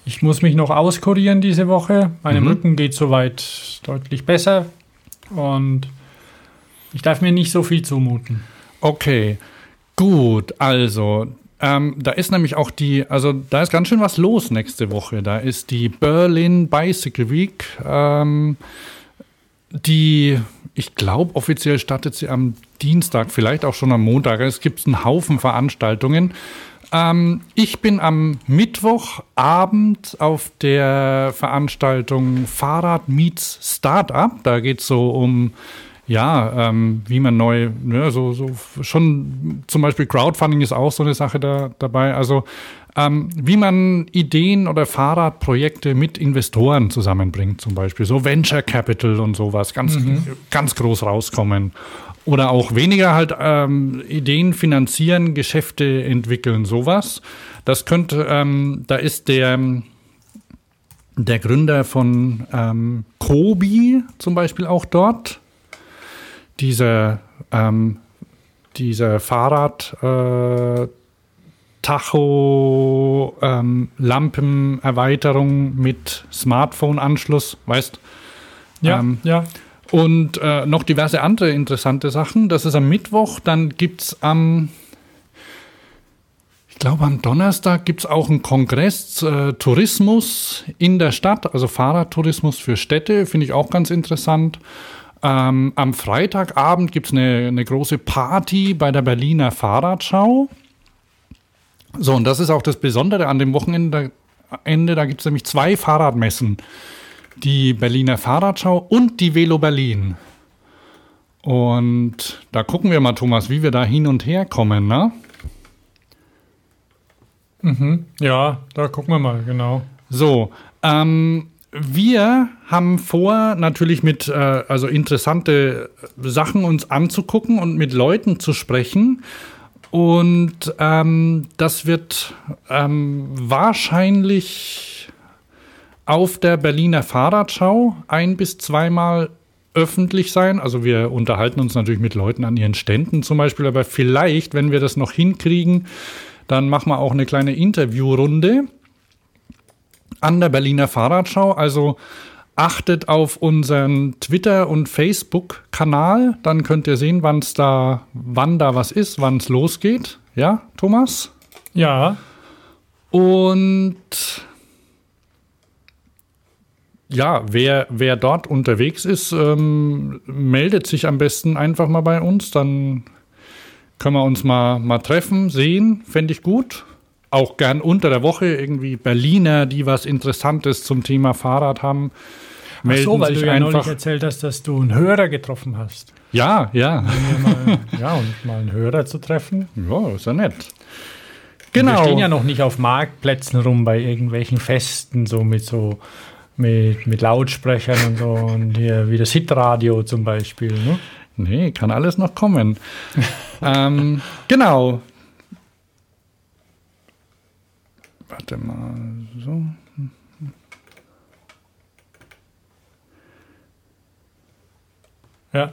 Ich muss mich noch auskurieren diese Woche. Meinem mhm. Rücken geht soweit deutlich besser und ich darf mir nicht so viel zumuten. Okay, gut. Also, ähm, da ist nämlich auch die, also da ist ganz schön was los nächste Woche. Da ist die Berlin Bicycle Week. Ähm, die, ich glaube, offiziell startet sie am Dienstag, vielleicht auch schon am Montag. Es gibt einen Haufen Veranstaltungen. Ähm, ich bin am Mittwochabend auf der Veranstaltung Fahrrad Meets Startup. Da geht es so um ja, ähm, wie man neu, ne, so, so schon zum Beispiel Crowdfunding ist auch so eine Sache da, dabei. Also ähm, wie man Ideen oder Fahrradprojekte mit Investoren zusammenbringt, zum Beispiel so Venture Capital und sowas, ganz, mhm. ganz groß rauskommen oder auch weniger halt ähm, Ideen finanzieren, Geschäfte entwickeln, sowas. Das könnte, ähm, da ist der der Gründer von ähm, Kobi zum Beispiel auch dort. Dieser, ähm, dieser Fahrrad äh, Tacho ähm, Lampenerweiterung mit Smartphone-Anschluss, weißt? Ja, ähm, ja. Und äh, noch diverse andere interessante Sachen. Das ist am Mittwoch. Dann gibt es am, ich glaube am Donnerstag gibt es auch einen Kongress äh, Tourismus in der Stadt, also Fahrradtourismus für Städte, finde ich auch ganz interessant. Ähm, am Freitagabend gibt es eine, eine große Party bei der Berliner Fahrradschau. So, und das ist auch das Besondere an dem Wochenende. Da gibt es nämlich zwei Fahrradmessen die Berliner Fahrradschau und die Velo Berlin. Und da gucken wir mal, Thomas, wie wir da hin und her kommen, ne? Mhm. Ja, da gucken wir mal, genau. So, ähm, wir haben vor, natürlich mit äh, also interessante Sachen uns anzugucken und mit Leuten zu sprechen. Und ähm, das wird ähm, wahrscheinlich auf der Berliner Fahrradschau ein bis zweimal öffentlich sein. Also wir unterhalten uns natürlich mit Leuten an ihren Ständen zum Beispiel, aber vielleicht, wenn wir das noch hinkriegen, dann machen wir auch eine kleine Interviewrunde an der Berliner Fahrradschau. Also achtet auf unseren Twitter- und Facebook-Kanal, dann könnt ihr sehen, wann's da, wann da was ist, wann es losgeht. Ja, Thomas? Ja. Und ja, wer, wer dort unterwegs ist, ähm, meldet sich am besten einfach mal bei uns. Dann können wir uns mal, mal treffen, sehen. Fände ich gut. Auch gern unter der Woche irgendwie Berliner, die was Interessantes zum Thema Fahrrad haben. Melden Ach so, weil sich du ja einfach. neulich erzählt hast, dass du einen Hörer getroffen hast. Ja, ja. Mal, <laughs> ja, und mal einen Hörer zu treffen. Ja, ist ja nett. Genau. Wir stehen ja noch nicht auf Marktplätzen rum bei irgendwelchen Festen, so mit so mit, mit Lautsprechern und so und hier wie das Hitradio zum Beispiel. Ne? Nee, kann alles noch kommen. <laughs> ähm, genau. Warte mal, so. Ja.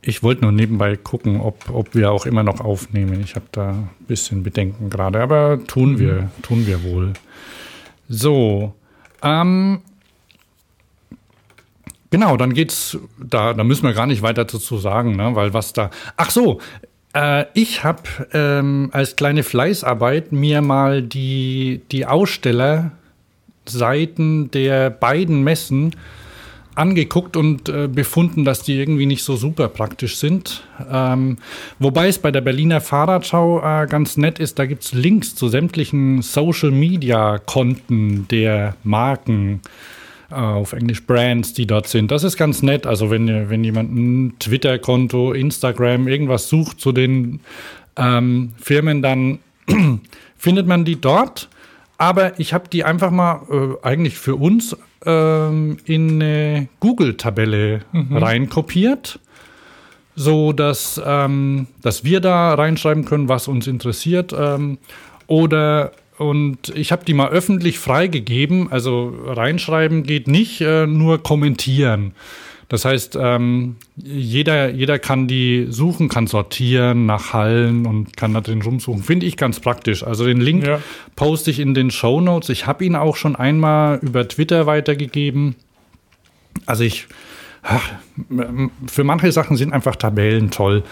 Ich wollte nur nebenbei gucken, ob, ob wir auch immer noch aufnehmen. Ich habe da ein bisschen Bedenken gerade, aber tun mhm. wir, tun wir wohl. So, ähm, Genau, dann geht's da, da müssen wir gar nicht weiter dazu sagen, ne? weil was da. Ach so, äh, ich habe ähm, als kleine Fleißarbeit mir mal die, die Ausstellerseiten der beiden Messen angeguckt und äh, befunden, dass die irgendwie nicht so super praktisch sind. Ähm, wobei es bei der Berliner Fahrradschau äh, ganz nett ist, da gibt es Links zu sämtlichen Social-Media-Konten der Marken. Äh, auf Englisch Brands, die dort sind. Das ist ganz nett. Also wenn, wenn jemand ein Twitter-Konto, Instagram, irgendwas sucht zu den ähm, Firmen, dann <clears throat> findet man die dort. Aber ich habe die einfach mal äh, eigentlich für uns ähm, in eine Google-Tabelle mhm. reinkopiert, so dass, ähm, dass wir da reinschreiben können, was uns interessiert. Ähm, oder und ich habe die mal öffentlich freigegeben. Also reinschreiben geht nicht, äh, nur kommentieren. Das heißt, ähm, jeder, jeder kann die suchen, kann sortieren nach Hallen und kann da drin rumsuchen. Finde ich ganz praktisch. Also den Link ja. poste ich in den Show Notes. Ich habe ihn auch schon einmal über Twitter weitergegeben. Also ich, ach, für manche Sachen sind einfach Tabellen toll.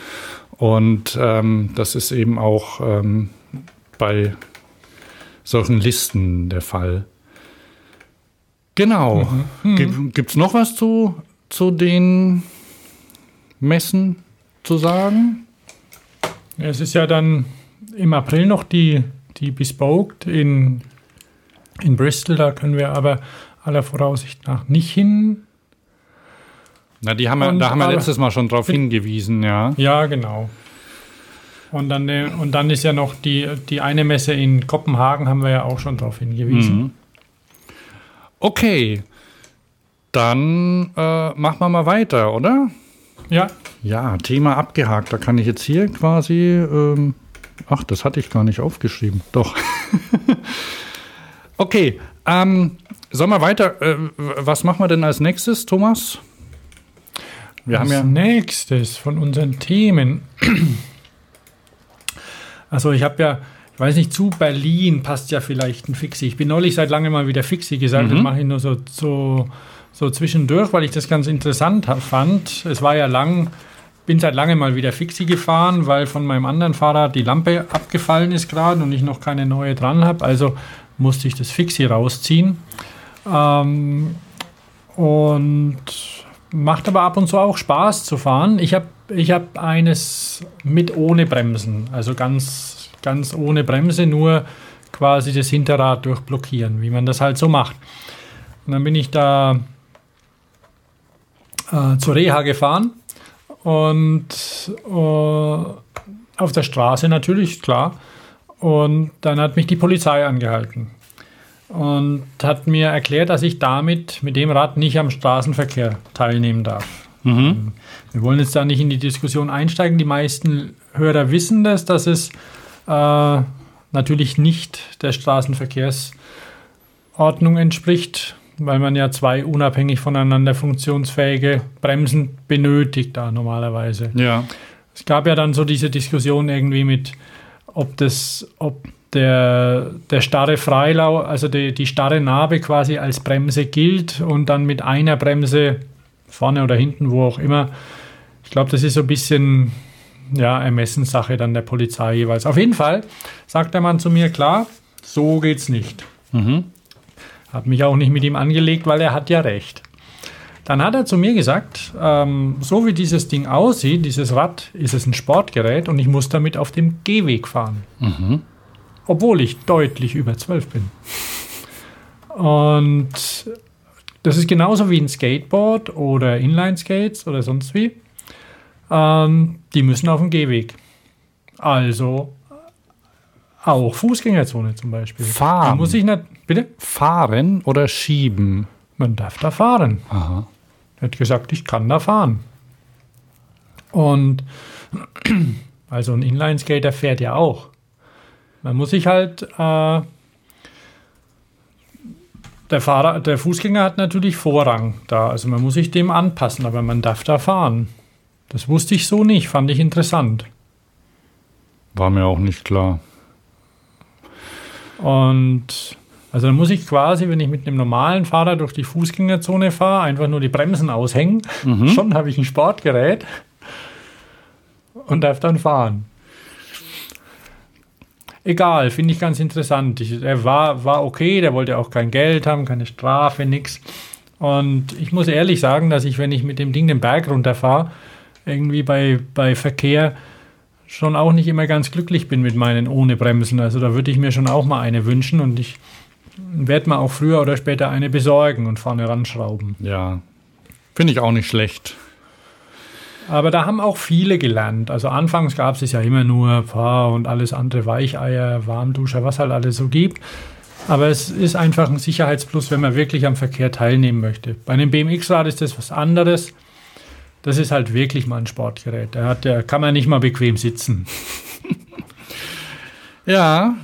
Und ähm, das ist eben auch ähm, bei solchen Listen der Fall. Genau. Mhm. Hm. Gibt es noch was zu, zu den Messen zu sagen? Es ist ja dann im April noch die, die Bespoke in, in Bristol. Da können wir aber aller Voraussicht nach nicht hin. Na, die haben wir, da haben wir letztes Mal schon drauf hingewiesen, ja. Ja, genau. Und dann, äh, und dann ist ja noch die, die eine Messe in Kopenhagen, haben wir ja auch schon darauf hingewiesen. Mhm. Okay, dann äh, machen wir mal weiter, oder? Ja. Ja, Thema abgehakt. Da kann ich jetzt hier quasi. Ähm, ach, das hatte ich gar nicht aufgeschrieben. Doch. <laughs> Okay, ähm, sollen wir weiter? Äh, was machen wir denn als nächstes, Thomas? Wir als haben ja nächstes von unseren Themen. Also ich habe ja, ich weiß nicht, zu Berlin passt ja vielleicht ein Fixie. Ich bin neulich seit langem mal wieder Fixie gesagt, mhm. das mache ich nur so, so, so zwischendurch, weil ich das ganz interessant fand. Es war ja lang, bin seit langem mal wieder Fixie gefahren, weil von meinem anderen Fahrrad die Lampe abgefallen ist gerade und ich noch keine neue dran habe. Also musste ich das Fixie rausziehen. Ähm, und macht aber ab und zu auch Spaß zu fahren. Ich habe ich hab eines mit ohne Bremsen, also ganz, ganz ohne Bremse, nur quasi das Hinterrad durchblockieren, wie man das halt so macht. Und dann bin ich da äh, zur Reha gefahren und äh, auf der Straße natürlich, klar. Und dann hat mich die Polizei angehalten und hat mir erklärt, dass ich damit mit dem Rad nicht am Straßenverkehr teilnehmen darf. Mhm. Ähm, wir wollen jetzt da nicht in die Diskussion einsteigen. Die meisten Hörer wissen das, dass es äh, natürlich nicht der Straßenverkehrsordnung entspricht, weil man ja zwei unabhängig voneinander funktionsfähige Bremsen benötigt da normalerweise. Ja. Es gab ja dann so diese Diskussion irgendwie mit, ob das, ob der, der starre Freilau, also die, die starre Narbe quasi als Bremse gilt und dann mit einer Bremse vorne oder hinten, wo auch immer. Ich glaube, das ist so ein bisschen ja, Ermessenssache dann der Polizei jeweils. Auf jeden Fall sagt der Mann zu mir, klar, so geht's nicht. Mhm. Hat mich auch nicht mit ihm angelegt, weil er hat ja recht. Dann hat er zu mir gesagt, ähm, so wie dieses Ding aussieht, dieses Rad, ist es ein Sportgerät und ich muss damit auf dem Gehweg fahren. Mhm obwohl ich deutlich über 12 bin. Und das ist genauso wie ein Skateboard oder Inline-Skates oder sonst wie. Ähm, die müssen auf dem Gehweg. Also auch Fußgängerzone zum Beispiel. Fahren. Da muss ich nicht, bitte? Fahren oder schieben? Man darf da fahren. Aha. Er hat gesagt, ich kann da fahren. Und <clears throat> also ein Inline-Skater fährt ja auch. Man muss sich halt, äh, der Fahrer, der Fußgänger hat natürlich Vorrang da, also man muss sich dem anpassen, aber man darf da fahren. Das wusste ich so nicht, fand ich interessant. War mir auch nicht klar. Und also dann muss ich quasi, wenn ich mit einem normalen Fahrer durch die Fußgängerzone fahre, einfach nur die Bremsen aushängen. Mhm. <laughs> Schon habe ich ein Sportgerät und darf dann fahren egal, finde ich ganz interessant. Ich, er war, war okay, der wollte auch kein Geld haben, keine Strafe, nichts. Und ich muss ehrlich sagen, dass ich, wenn ich mit dem Ding den Berg runterfahre, irgendwie bei, bei Verkehr schon auch nicht immer ganz glücklich bin mit meinen ohne Bremsen. Also da würde ich mir schon auch mal eine wünschen und ich werde mir auch früher oder später eine besorgen und vorne ranschrauben. Ja, finde ich auch nicht schlecht. Aber da haben auch viele gelernt. Also anfangs gab es ja immer nur Pfarr und alles andere, Weicheier, Warmduscher, was halt alles so gibt. Aber es ist einfach ein Sicherheitsplus, wenn man wirklich am Verkehr teilnehmen möchte. Bei einem BMX-Rad ist das was anderes. Das ist halt wirklich mal ein Sportgerät. Da, hat, da kann man nicht mal bequem sitzen. <laughs> ja,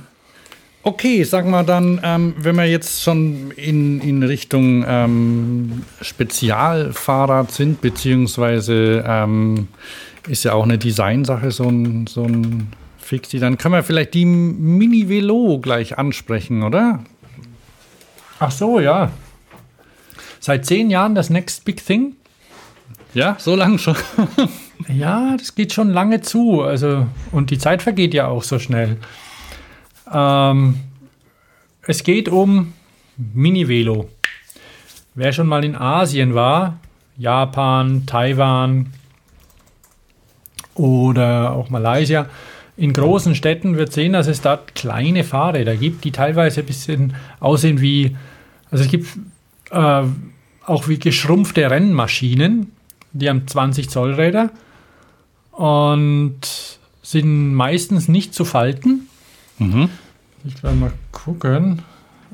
Okay, sag mal dann, ähm, wenn wir jetzt schon in, in Richtung ähm, Spezialfahrrad sind, beziehungsweise ähm, ist ja auch eine Designsache, so ein, so ein Fixie, dann können wir vielleicht die Mini-Velo gleich ansprechen, oder? Ach so, ja. Seit zehn Jahren das Next Big Thing? Ja, so lange schon. ja, das geht schon lange zu. Also, und die Zeit vergeht ja auch so schnell. Ähm, es geht um Mini-Velo. Wer schon mal in Asien war, Japan, Taiwan oder auch Malaysia, in großen Städten wird sehen, dass es dort kleine Fahrräder gibt, die teilweise ein bisschen aussehen wie, also es gibt äh, auch wie geschrumpfte Rennmaschinen, die haben 20 Zoll Räder und sind meistens nicht zu falten. Mhm. Ich werde mal gucken.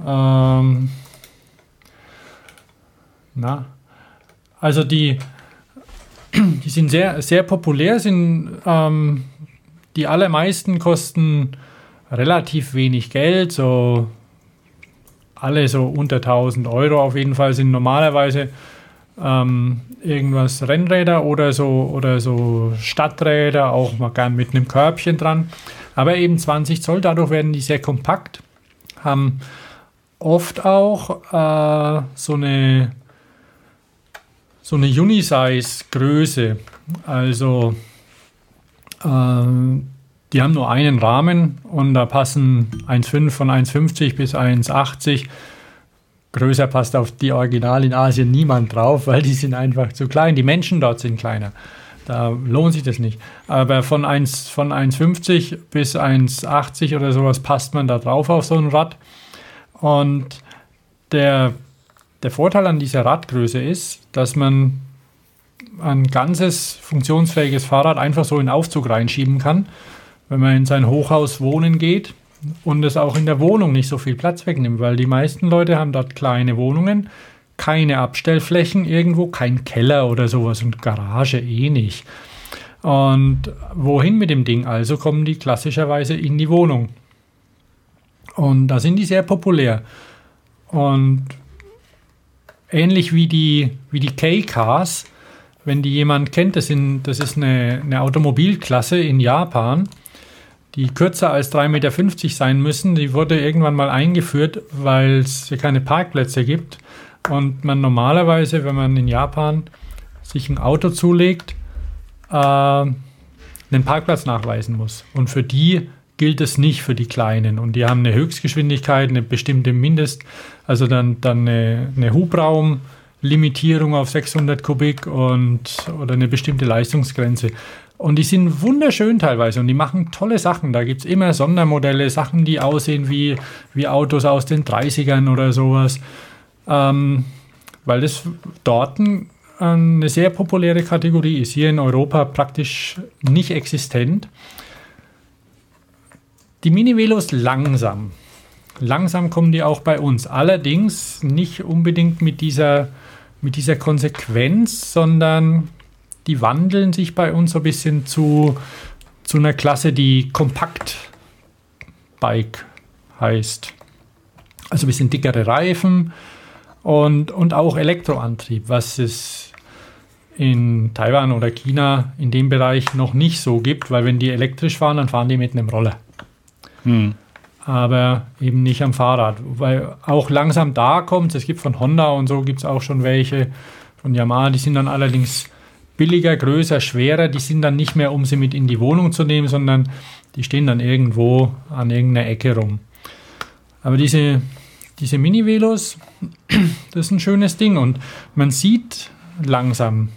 Ähm, na, also die, <clears throat> die sind sehr, sehr populär, sind ähm, die allermeisten kosten relativ wenig Geld, so alle so unter 1000 Euro auf jeden Fall sind normalerweise ähm, irgendwas Rennräder oder so oder so Stadträder, auch mal gern mit einem Körbchen dran. Aber eben 20 Zoll, dadurch werden die sehr kompakt, haben oft auch äh, so eine so eine Unisize-Größe. Also äh, die haben nur einen Rahmen und da passen 1,5 von 1,50 bis 1,80. Größer passt auf die Original in Asien niemand drauf, weil die sind einfach zu klein. Die Menschen dort sind kleiner. Da lohnt sich das nicht. Aber von 1,50 von 1,50 bis 1,80 oder sowas passt man da drauf auf so ein Rad. Und der, der Vorteil an dieser Radgröße ist, dass man ein ganzes funktionsfähiges Fahrrad einfach so in Aufzug reinschieben kann wenn man in sein Hochhaus wohnen geht und es auch in der Wohnung nicht so viel Platz wegnimmt, weil die meisten Leute haben dort kleine Wohnungen, keine Abstellflächen irgendwo, kein Keller oder sowas und Garage eh nicht. Und wohin mit dem Ding? Also kommen die klassischerweise in die Wohnung. Und da sind die sehr populär. Und ähnlich wie die, wie die K-Cars, wenn die jemand kennt, das, sind, das ist eine, eine Automobilklasse in Japan die kürzer als 3,50 Meter sein müssen. Die wurde irgendwann mal eingeführt, weil es hier keine Parkplätze gibt. Und man normalerweise, wenn man in Japan sich ein Auto zulegt, äh, einen Parkplatz nachweisen muss. Und für die gilt es nicht für die Kleinen. Und die haben eine Höchstgeschwindigkeit, eine bestimmte Mindest, also dann, dann eine, eine Hubraumlimitierung auf 600 Kubik und oder eine bestimmte Leistungsgrenze. Und die sind wunderschön teilweise und die machen tolle Sachen. Da gibt es immer Sondermodelle, Sachen, die aussehen wie, wie Autos aus den 30ern oder sowas. Ähm, weil das dort eine sehr populäre Kategorie ist. Hier in Europa praktisch nicht existent. Die Mini-Velos langsam. Langsam kommen die auch bei uns. Allerdings nicht unbedingt mit dieser, mit dieser Konsequenz, sondern die wandeln sich bei uns so ein bisschen zu, zu einer Klasse, die Kompakt-Bike heißt. Also ein bisschen dickere Reifen und, und auch Elektroantrieb, was es in Taiwan oder China in dem Bereich noch nicht so gibt, weil wenn die elektrisch fahren, dann fahren die mit einem Roller. Hm. Aber eben nicht am Fahrrad. Weil auch langsam da kommt, es gibt von Honda und so gibt es auch schon welche, von Yamaha, die sind dann allerdings billiger, größer, schwerer. Die sind dann nicht mehr, um sie mit in die Wohnung zu nehmen, sondern die stehen dann irgendwo an irgendeiner Ecke rum. Aber diese, diese Mini-Velos, das ist ein schönes Ding und man sieht langsam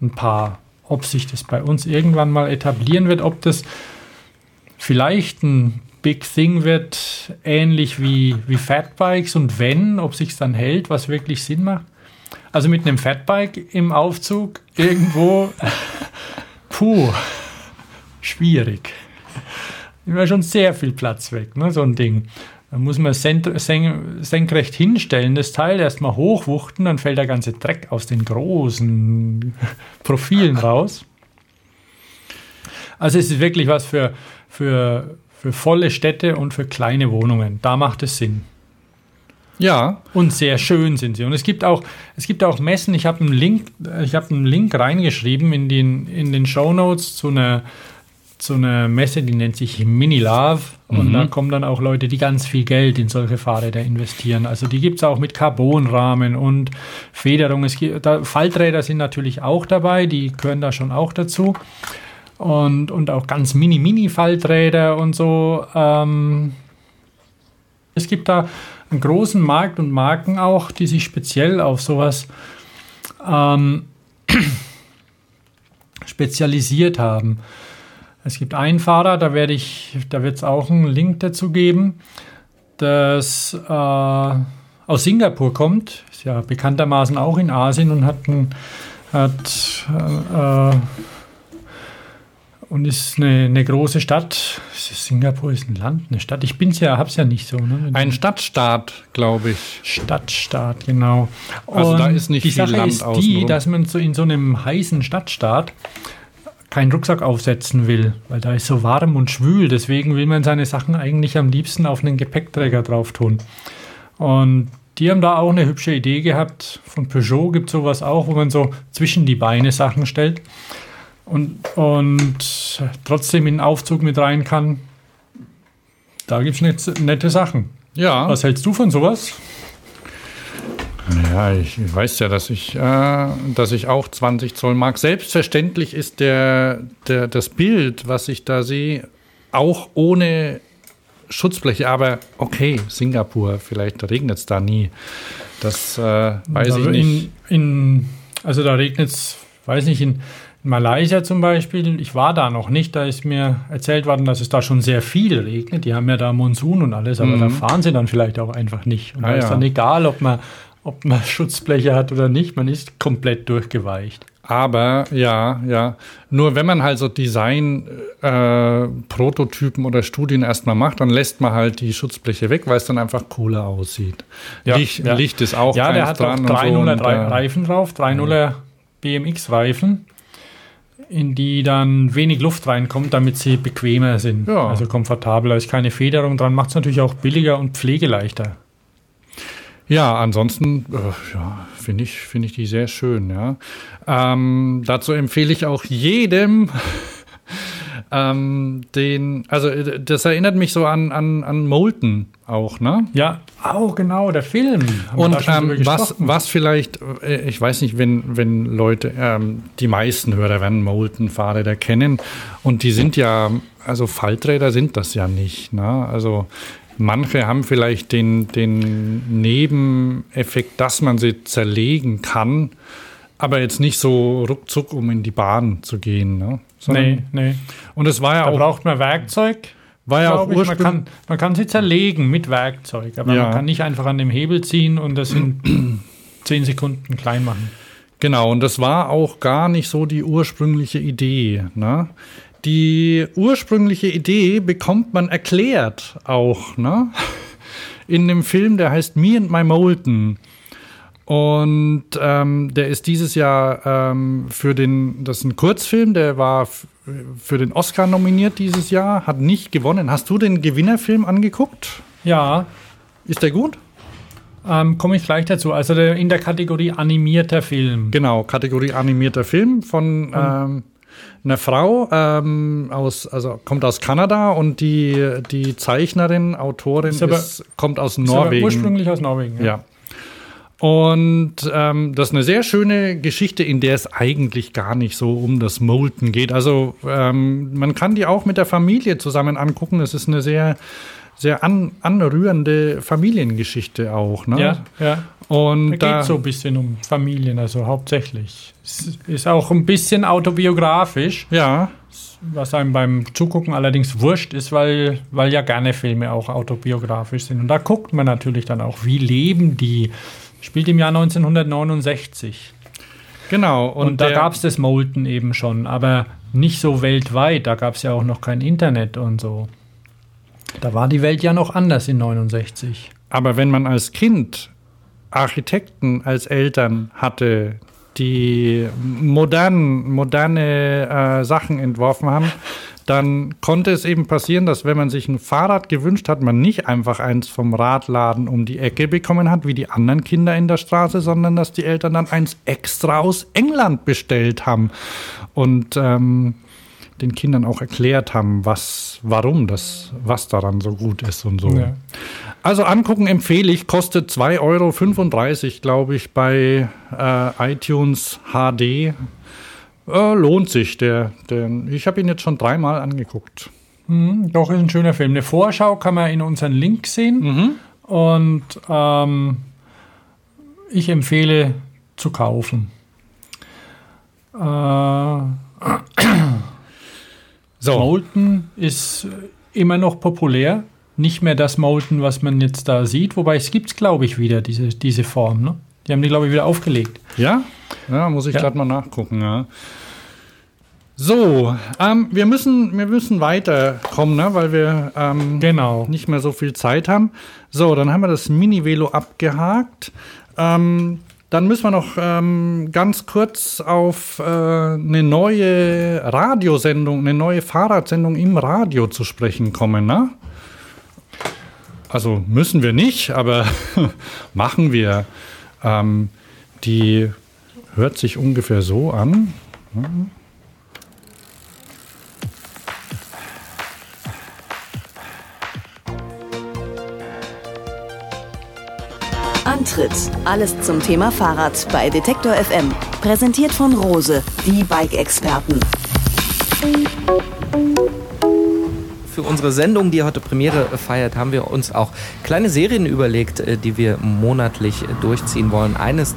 ein paar, ob sich das bei uns irgendwann mal etablieren wird, ob das vielleicht ein Big Thing wird, ähnlich wie, wie Fatbikes und wenn, ob sich es dann hält, was wirklich Sinn macht. Also mit einem Fatbike im Aufzug irgendwo, <laughs> puh, schwierig. Immer schon sehr viel Platz weg, ne, so ein Ding. Da muss man senkrecht hinstellen, das Teil erstmal hochwuchten, dann fällt der ganze Dreck aus den großen Profilen raus. Also es ist wirklich was für, für, für volle Städte und für kleine Wohnungen. Da macht es Sinn. Ja. Und sehr schön sind sie. Und es gibt auch, es gibt auch Messen. Ich habe einen Link, ich habe einen Link reingeschrieben in den, in den Show Notes zu einer, zu einer Messe, die nennt sich Mini Love. Und mhm. da kommen dann auch Leute, die ganz viel Geld in solche Fahrräder investieren. Also die gibt es auch mit Carbonrahmen und Federung. Es gibt, da, Falträder sind natürlich auch dabei, die gehören da schon auch dazu. Und, und auch ganz mini-mini-Falträder und so. Ähm, es gibt da einen großen Markt und Marken auch, die sich speziell auf sowas ähm, <clears throat> spezialisiert haben. Es gibt einen Fahrer, da werde ich, da wird es auch einen Link dazu geben, das äh, aus Singapur kommt, ist ja bekanntermaßen auch in Asien und hat, ein, hat äh, und ist eine, eine große Stadt. Singapur ist ein Land, eine Stadt. Ich bin's ja, hab's ja nicht so. Ne? Ein Stadtstaat, glaube ich. Stadtstaat, genau. Also und da ist nicht die viel Sache Land ist die, dass man so in so einem heißen Stadtstaat keinen Rucksack aufsetzen will, weil da ist so warm und schwül. Deswegen will man seine Sachen eigentlich am liebsten auf einen Gepäckträger drauf tun. Und die haben da auch eine hübsche Idee gehabt. Von Peugeot gibt es sowas auch, wo man so zwischen die Beine Sachen stellt und, und trotzdem in den Aufzug mit rein kann. Da gibt es nette Sachen. Ja. Was hältst du von sowas? Ja, ich weiß ja, dass ich, äh, dass ich auch 20 Zoll mag. Selbstverständlich ist der, der, das Bild, was ich da sehe, auch ohne Schutzbleche. Aber okay, Singapur, vielleicht regnet es da nie. Das äh, weiß ich nicht. In, in, also da regnet es, weiß nicht, in Malaysia zum Beispiel, ich war da noch nicht, da ist mir erzählt worden, dass es da schon sehr viel regnet. Die haben ja da Monsun und alles, aber mhm. da fahren sie dann vielleicht auch einfach nicht. Und ah, da ist ja. dann egal, ob man, ob man <laughs> Schutzbleche hat oder nicht, man ist komplett durchgeweicht. Aber ja, ja. Nur wenn man halt so Design-Prototypen äh, oder Studien erstmal macht, dann lässt man halt die Schutzbleche weg, weil es dann einfach cooler aussieht. Ja, Licht, ja. Licht ist auch Ja, der hat auch 3,0er so Reifen drauf, 3,0er BMX-Reifen in die dann wenig Luft reinkommt, damit sie bequemer sind. Ja. Also komfortabler. Ist keine Federung dran, macht es natürlich auch billiger und pflegeleichter. Ja, ansonsten äh, ja, finde ich, find ich die sehr schön. Ja. Ähm, dazu empfehle ich auch jedem, <laughs> ähm, den, also äh, das erinnert mich so an, an, an Molten auch, ne? Ja, auch genau, der Film. Und ähm, was, was vielleicht, äh, ich weiß nicht, wenn, wenn Leute, ähm, die meisten Hörer werden Molten-Fahrräder kennen und die sind ja, also Falträder sind das ja nicht, ne? Also manche haben vielleicht den, den Nebeneffekt, dass man sie zerlegen kann, aber jetzt nicht so ruckzuck, um in die Bahn zu gehen, ne? Sondern, nee, nee. Und es war ja da auch. braucht man Werkzeug. War ja auch ich, man, kann, man kann sie zerlegen mit Werkzeug, aber ja. man kann nicht einfach an dem Hebel ziehen und das in <clears throat> zehn Sekunden klein machen. Genau, und das war auch gar nicht so die ursprüngliche Idee. Ne? Die ursprüngliche Idee bekommt man erklärt auch ne? in dem Film, der heißt Me and My Molten. Und ähm, der ist dieses Jahr ähm, für den, das ist ein Kurzfilm, der war für den Oscar nominiert dieses Jahr, hat nicht gewonnen. Hast du den Gewinnerfilm angeguckt? Ja. Ist der gut? Ähm, Komme ich gleich dazu. Also der, in der Kategorie animierter Film. Genau, Kategorie animierter Film von einer Frau ähm, aus, also kommt aus Kanada und die, die Zeichnerin, Autorin ist aber, ist, kommt aus Norwegen. ursprünglich aus Norwegen. Ja. ja. Und ähm, das ist eine sehr schöne Geschichte, in der es eigentlich gar nicht so um das Molten geht. Also ähm, man kann die auch mit der Familie zusammen angucken. Es ist eine sehr, sehr an, anrührende Familiengeschichte auch. Ne? Ja, ja. Und da geht so ein bisschen um Familien, also hauptsächlich. Es ist auch ein bisschen autobiografisch. Ja. Was einem beim Zugucken allerdings wurscht ist, weil, weil ja gerne Filme auch autobiografisch sind. Und da guckt man natürlich dann auch, wie leben die Spielt im Jahr 1969. Genau. Und, und da gab es das Molten eben schon, aber nicht so weltweit. Da gab es ja auch noch kein Internet und so. Da war die Welt ja noch anders in 69. Aber wenn man als Kind Architekten als Eltern hatte, die modern, moderne äh, Sachen entworfen haben, dann konnte es eben passieren, dass wenn man sich ein Fahrrad gewünscht hat, man nicht einfach eins vom Radladen um die Ecke bekommen hat, wie die anderen Kinder in der Straße, sondern dass die Eltern dann eins extra aus England bestellt haben. Und ähm, den Kindern auch erklärt haben, was, warum das, was daran so gut ist und so. Ja. Also angucken empfehle ich, kostet 2,35 Euro, glaube ich, bei äh, iTunes HD. Äh, lohnt sich. Der, der, ich habe ihn jetzt schon dreimal angeguckt. Mhm, doch, ist ein schöner Film. Eine Vorschau kann man in unseren Link sehen. Mhm. Und ähm, ich empfehle zu kaufen. Äh, <clears throat> so. Molten ist immer noch populär. Nicht mehr das Molten, was man jetzt da sieht. Wobei es gibt glaube ich, wieder, diese, diese Form. Ne? Die haben die, glaube ich, wieder aufgelegt. Ja? Ja, muss ich ja. gerade mal nachgucken, ja. So, ähm, wir, müssen, wir müssen weiterkommen, ne, weil wir ähm, genau. nicht mehr so viel Zeit haben. So, dann haben wir das Mini-Velo abgehakt. Ähm, dann müssen wir noch ähm, ganz kurz auf äh, eine neue Radiosendung, eine neue Fahrradsendung im Radio zu sprechen kommen. Ne? also müssen wir nicht, aber <laughs> machen wir. Ähm, die hört sich ungefähr so an. Antritt. Alles zum Thema Fahrrad bei Detektor FM. Präsentiert von Rose, die Bike-Experten. Für unsere Sendung, die heute Premiere feiert, haben wir uns auch kleine Serien überlegt, äh, die wir monatlich durchziehen wollen. Eines.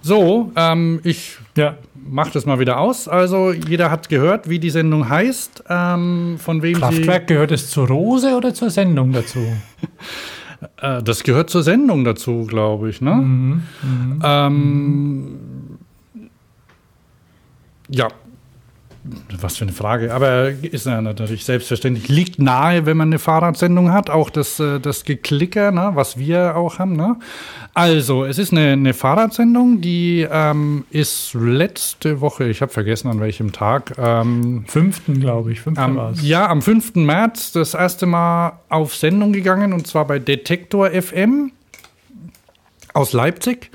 So, ähm, ich ja. mache das mal wieder aus. Also, jeder hat gehört, wie die Sendung heißt. Ähm, von wem Kraftwerk gehört es zur Rose oder zur Sendung dazu? <laughs> Äh, das gehört zur Sendung dazu, glaube ich. Ne? Mhm, mhm. ähm, ja, was für eine Frage. Aber ist ja natürlich selbstverständlich. Liegt nahe, wenn man eine Fahrradsendung hat, auch das, äh, das Geklicker, ne, was wir auch haben. Ne? Also, es ist eine, eine Fahrradsendung, die ähm, ist letzte Woche, ich habe vergessen an welchem Tag. Ähm, fünften, glaube ich. Fünften am, ja, am 5. März das erste Mal auf Sendung gegangen und zwar bei Detektor FM aus Leipzig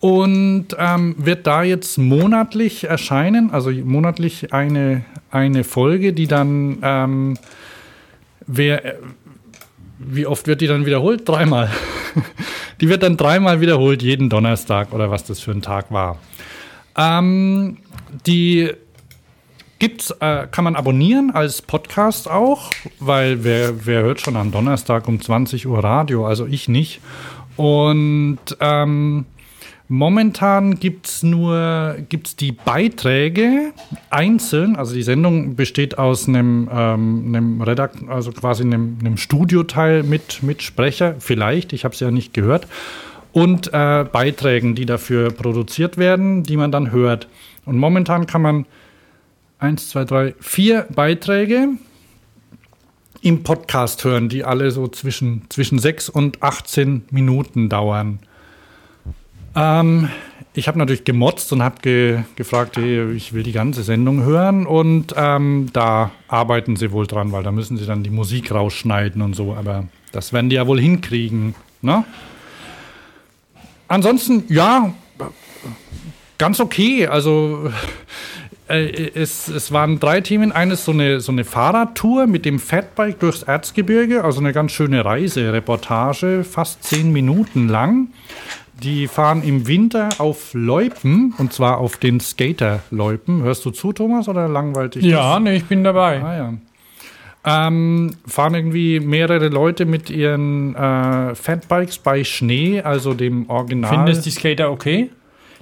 und ähm, wird da jetzt monatlich erscheinen, also monatlich eine, eine Folge, die dann, ähm, wer, wie oft wird die dann wiederholt? Dreimal. <laughs> die wird dann dreimal wiederholt, jeden Donnerstag oder was das für ein Tag war. Ähm, die gibt's, äh, kann man abonnieren als Podcast auch, weil wer, wer hört schon am Donnerstag um 20 Uhr Radio, also ich nicht. Und ähm, Momentan gibt es nur gibt's die Beiträge einzeln. Also die Sendung besteht aus einem, ähm, einem Redakt, also quasi einem, einem Studioteil mit, mit Sprecher, vielleicht, ich habe es ja nicht gehört, und äh, Beiträgen, die dafür produziert werden, die man dann hört. Und momentan kann man eins, zwei, drei, vier Beiträge im Podcast hören, die alle so zwischen, zwischen 6 und 18 Minuten dauern. Ähm, ich habe natürlich gemotzt und habe ge gefragt, hey, ich will die ganze Sendung hören und ähm, da arbeiten sie wohl dran, weil da müssen sie dann die Musik rausschneiden und so, aber das werden die ja wohl hinkriegen. Ne? Ansonsten, ja, ganz okay. Also äh, es, es waren drei Themen. Eines so eine, so eine Fahrradtour mit dem Fatbike durchs Erzgebirge, also eine ganz schöne Reisereportage, fast zehn Minuten lang. Die fahren im Winter auf Loipen und zwar auf den Skater-Loipen. Hörst du zu, Thomas, oder langweilt dich Ja, nee, ich bin dabei. Ah, ja. Ähm, fahren irgendwie mehrere Leute mit ihren äh, Fatbikes bei Schnee, also dem Original. Finden es die Skater okay?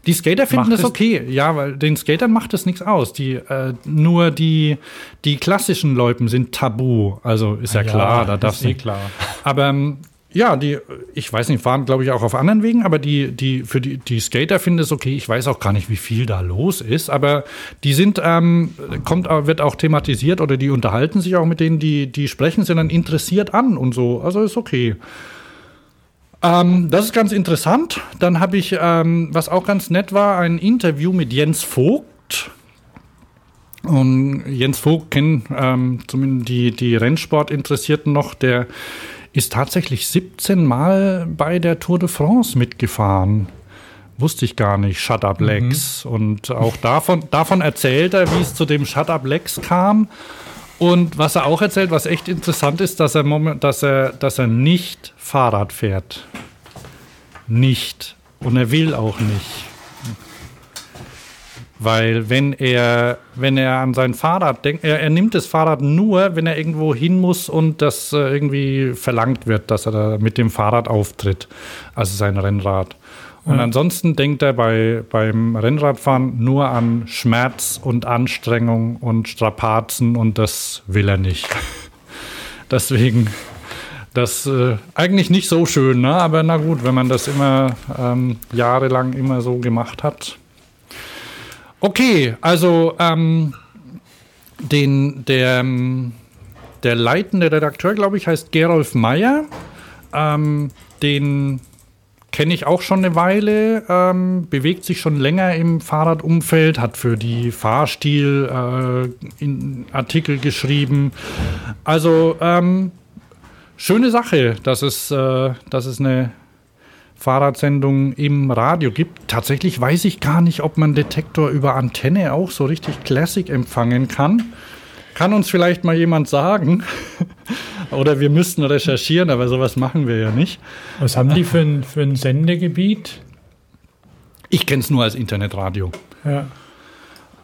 Die Skater finden das okay, ja, weil den Skatern macht das nichts aus. Die, äh, nur die, die klassischen Loipen sind tabu. Also ist ja, ja klar, da darfst du. Eh klar. Aber ähm, ja, die, ich weiß nicht, fahren glaube ich auch auf anderen Wegen, aber die, die, für die, die Skater finden es okay. Ich weiß auch gar nicht, wie viel da los ist, aber die sind, ähm, kommt, wird auch thematisiert oder die unterhalten sich auch mit denen, die, die sprechen, sind dann interessiert an und so. Also ist okay. Ähm, das ist ganz interessant. Dann habe ich, ähm, was auch ganz nett war, ein Interview mit Jens Vogt. Und Jens Vogt kennen ähm, zumindest die, die Rennsport-Interessierten noch, der ist tatsächlich 17 Mal bei der Tour de France mitgefahren. Wusste ich gar nicht, Shut Up Legs. Mhm. Und auch davon, davon erzählt er, wie es zu dem Shut Up Legs kam. Und was er auch erzählt, was echt interessant ist, dass er, dass er, dass er nicht Fahrrad fährt. Nicht. Und er will auch nicht. Weil wenn er, wenn er an sein Fahrrad denkt, er, er nimmt das Fahrrad nur, wenn er irgendwo hin muss und das äh, irgendwie verlangt wird, dass er da mit dem Fahrrad auftritt, also sein Rennrad. Und ja. ansonsten denkt er bei, beim Rennradfahren nur an Schmerz und Anstrengung und Strapazen und das will er nicht. <laughs> Deswegen, das äh, eigentlich nicht so schön, ne? aber na gut, wenn man das immer ähm, jahrelang immer so gemacht hat, Okay, also ähm, den, der, ähm, der leitende Redakteur, glaube ich, heißt Gerolf Meyer. Ähm, den kenne ich auch schon eine Weile, ähm, bewegt sich schon länger im Fahrradumfeld, hat für die Fahrstil äh, Artikel geschrieben. Also ähm, schöne Sache, dass es, äh, dass es eine Fahrradsendung im Radio gibt. Tatsächlich weiß ich gar nicht, ob man Detektor über Antenne auch so richtig Classic empfangen kann. Kann uns vielleicht mal jemand sagen? <laughs> Oder wir müssten recherchieren, aber sowas machen wir ja nicht. Was haben die für ein, für ein Sendegebiet? Ich kenne es nur als Internetradio. Ja.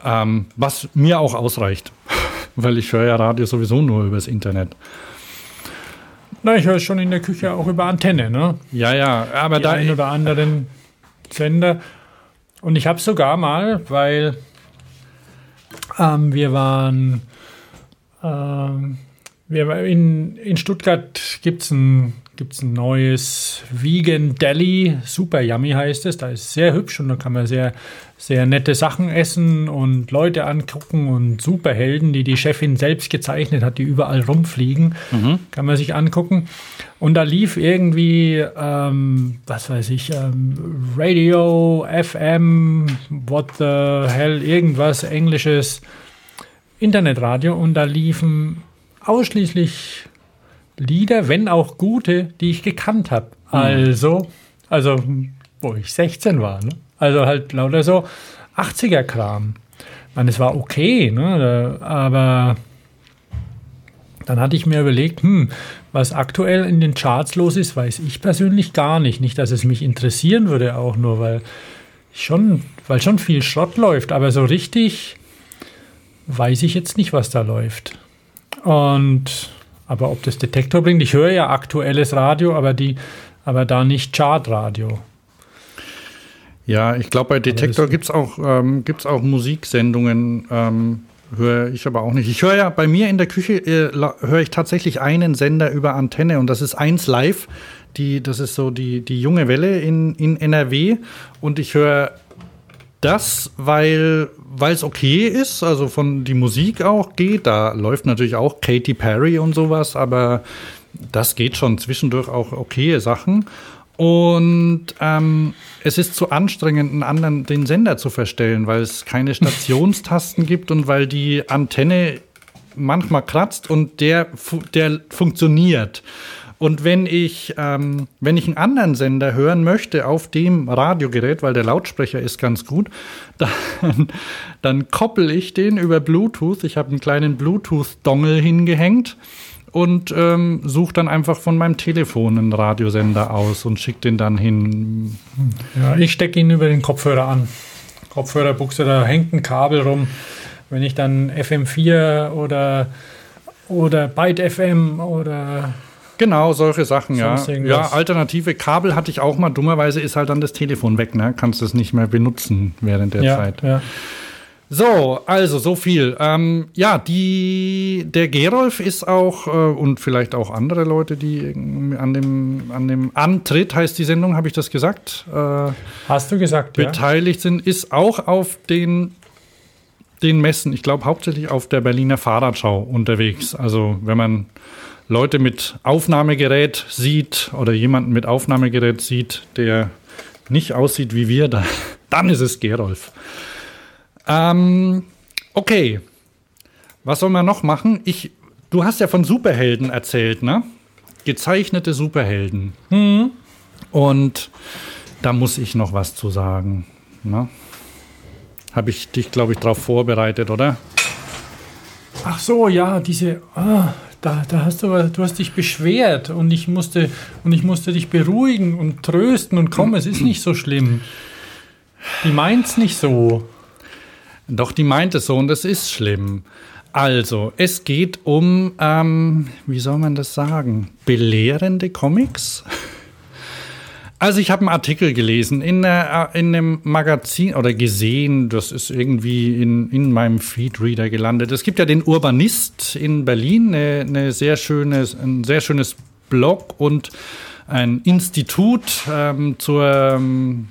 Ähm, was mir auch ausreicht, <laughs> weil ich höre ja Radio sowieso nur übers Internet. Na, ich höre es schon in der Küche auch über Antenne, ne? Ja, ja, aber Die da. ein oder anderen Sender. Und ich habe sogar mal, weil ähm, wir waren, ähm, wir waren in, in Stuttgart gibt es ein, gibt's ein neues Vegan Deli, super yummy heißt es. Da ist sehr hübsch und da kann man sehr, sehr nette Sachen essen und Leute angucken und Superhelden, die die Chefin selbst gezeichnet hat, die überall rumfliegen, kann man sich angucken. Und da lief irgendwie, ähm, was weiß ich, ähm, Radio, FM, what the hell, irgendwas Englisches, Internetradio und da liefen ausschließlich Lieder, wenn auch gute, die ich gekannt habe. Also, also, wo ich 16 war, ne? Also halt lauter so 80er-Kram. Ich meine, es war okay, ne? Aber dann hatte ich mir überlegt, hm, was aktuell in den Charts los ist, weiß ich persönlich gar nicht. Nicht, dass es mich interessieren würde, auch nur, weil schon, weil schon viel Schrott läuft, aber so richtig weiß ich jetzt nicht, was da läuft. Und aber ob das Detektor bringt, ich höre ja aktuelles Radio, aber die, aber da nicht Chartradio. Ja, ich glaube, bei Detektor gibt es auch, ähm, gibt's auch Musiksendungen, ähm, höre ich aber auch nicht. Ich höre ja bei mir in der Küche, äh, höre ich tatsächlich einen Sender über Antenne und das ist 1 Live. Die, das ist so die, die junge Welle in, in NRW und ich höre das, weil es okay ist, also von die Musik auch geht. Da läuft natürlich auch Katy Perry und sowas, aber das geht schon zwischendurch auch okaye Sachen. Und ähm, es ist zu anstrengend, einen anderen den Sender zu verstellen, weil es keine Stationstasten <laughs> gibt und weil die Antenne manchmal kratzt und der, der funktioniert. Und wenn ich, ähm, wenn ich einen anderen Sender hören möchte auf dem Radiogerät, weil der Lautsprecher ist ganz gut, <laughs> dann, dann koppel ich den über Bluetooth. Ich habe einen kleinen Bluetooth-Dongle hingehängt und ähm, suche dann einfach von meinem Telefon einen Radiosender aus und schicke den dann hin. Ja, ich stecke ihn über den Kopfhörer an. Kopfhörerbuchse, da hängt ein Kabel rum. Wenn ich dann FM4 oder, oder Byte FM oder Genau, solche Sachen, ja. Ja, alternative Kabel hatte ich auch mal. Dummerweise ist halt dann das Telefon weg, ne? Kannst es nicht mehr benutzen während der ja, Zeit. ja. So, also so viel. Ähm, ja, die, der Gerolf ist auch, äh, und vielleicht auch andere Leute, die an dem, an dem Antritt, heißt die Sendung, habe ich das gesagt, äh, Hast du gesagt, ja? beteiligt sind, ist auch auf den, den Messen, ich glaube hauptsächlich auf der Berliner Fahrradschau unterwegs. Also wenn man Leute mit Aufnahmegerät sieht oder jemanden mit Aufnahmegerät sieht, der nicht aussieht wie wir, dann, <laughs> dann ist es Gerolf. Ähm, okay. Was soll man noch machen? Ich, du hast ja von Superhelden erzählt, ne? Gezeichnete Superhelden. Und da muss ich noch was zu sagen. Ne? Habe ich dich, glaube ich, darauf vorbereitet, oder? Ach so, ja, diese, ah, da, da hast du, du hast dich beschwert und ich musste, und ich musste dich beruhigen und trösten und komm, es ist nicht so schlimm. Die meint's nicht so. Doch, die meint es so und es ist schlimm. Also, es geht um, ähm, wie soll man das sagen, belehrende Comics? <laughs> Also ich habe einen Artikel gelesen in, der, in einem Magazin oder gesehen, das ist irgendwie in, in meinem Feedreader gelandet. Es gibt ja den Urbanist in Berlin, eine, eine sehr schönes, ein sehr schönes Blog und ein Institut ähm, zur ähm,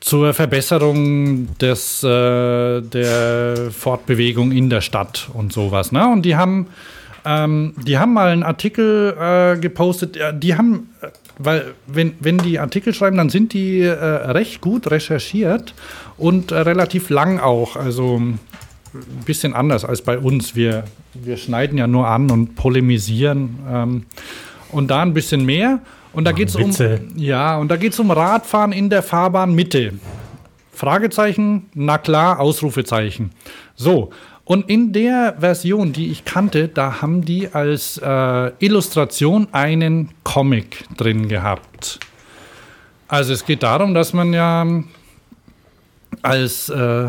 zur Verbesserung des, äh, der Fortbewegung in der Stadt und sowas. Ne? Und die haben, ähm, die haben mal einen Artikel äh, gepostet, die haben, äh, weil wenn, wenn die Artikel schreiben, dann sind die äh, recht gut recherchiert und äh, relativ lang auch. Also ein bisschen anders als bei uns. Wir, wir schneiden ja nur an und polemisieren. Ähm, und da ein bisschen mehr. Und da geht es um ja, und da geht's um Radfahren in der Fahrbahnmitte. Fragezeichen, na klar, Ausrufezeichen. So, und in der Version, die ich kannte, da haben die als äh, Illustration einen Comic drin gehabt. Also es geht darum, dass man ja als äh,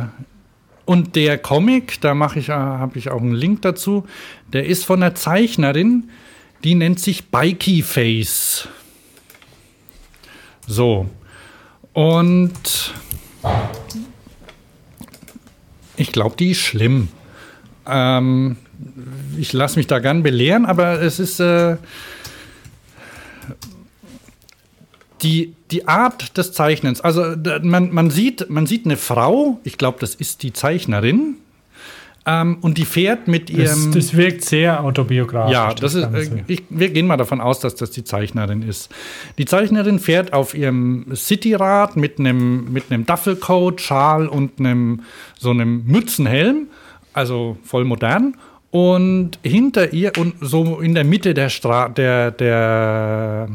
und der Comic, da mache ich, äh, habe ich auch einen Link dazu, der ist von einer Zeichnerin, die nennt sich Bikey Face. So. Und ich glaube, die ist schlimm. Ähm, ich lasse mich da gern belehren, aber es ist äh, die, die Art des Zeichnens. Also man, man, sieht, man sieht eine Frau, ich glaube, das ist die Zeichnerin, ähm, und die fährt mit ihrem. Das, das wirkt sehr autobiografisch. Ja, das, das ist, äh, ich, wir gehen mal davon aus, dass das die Zeichnerin ist. Die Zeichnerin fährt auf ihrem Cityrad mit einem mit einem Duffelcoat, Schal und einem so einem Mützenhelm, also voll modern. Und hinter ihr und so in der Mitte der Stra der der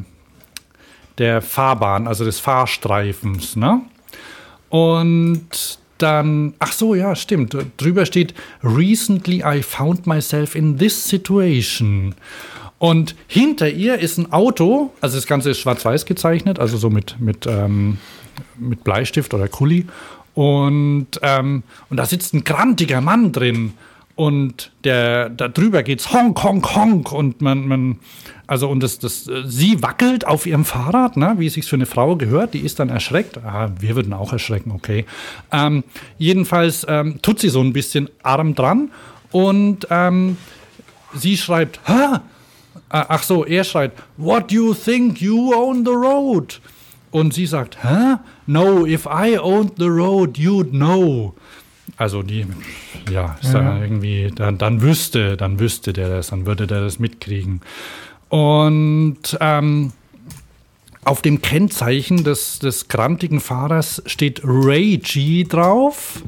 der Fahrbahn, also des Fahrstreifens, ne? Und dann, ach so, ja, stimmt. Drüber steht, Recently I found myself in this situation. Und hinter ihr ist ein Auto, also das Ganze ist schwarz-weiß gezeichnet, also so mit, mit, ähm, mit Bleistift oder Kuli. Und, ähm, und da sitzt ein grantiger Mann drin. Und der, da drüber geht's Honk, Honk, Honk. Und man, man, also, und das, das, sie wackelt auf ihrem Fahrrad, ne, wie es sich für eine Frau gehört. Die ist dann erschreckt. Ah, wir würden auch erschrecken, okay. Ähm, jedenfalls ähm, tut sie so ein bisschen arm dran. Und ähm, sie schreibt, ha! Ah, ach so, er schreit, What do you think you own the road? Und sie sagt, hä? No, if I owned the road, you'd know. Also die, ja, ist ja. irgendwie, dann, dann wüsste, dann wüsste der das, dann würde der das mitkriegen. Und ähm, auf dem Kennzeichen des, des grantigen Fahrers steht Ray G drauf.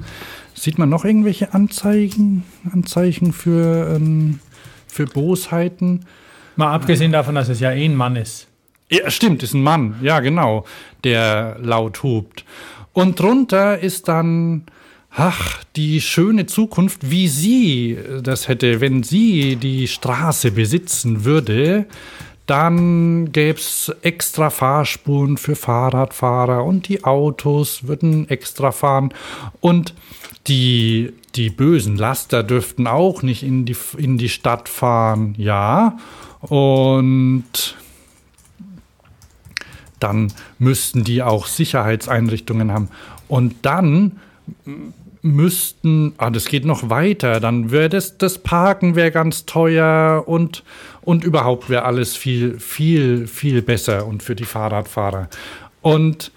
Sieht man noch irgendwelche Anzeichen, Anzeichen für, ähm, für Bosheiten? Mal abgesehen davon, dass es ja eh ein Mann ist. Ja, stimmt, ist ein Mann, ja genau, der laut hupt. Und drunter ist dann ach, die schöne Zukunft, wie sie das hätte, wenn sie die Straße besitzen würde, dann gäbe es extra Fahrspuren für Fahrradfahrer und die Autos würden extra fahren und die, die bösen Laster dürften auch nicht in die, in die Stadt fahren, ja. Und dann müssten die auch Sicherheitseinrichtungen haben. Und dann müssten, ah, das geht noch weiter, dann wäre das, das Parken wäre ganz teuer und, und überhaupt wäre alles viel, viel, viel besser und für die Fahrradfahrer. Und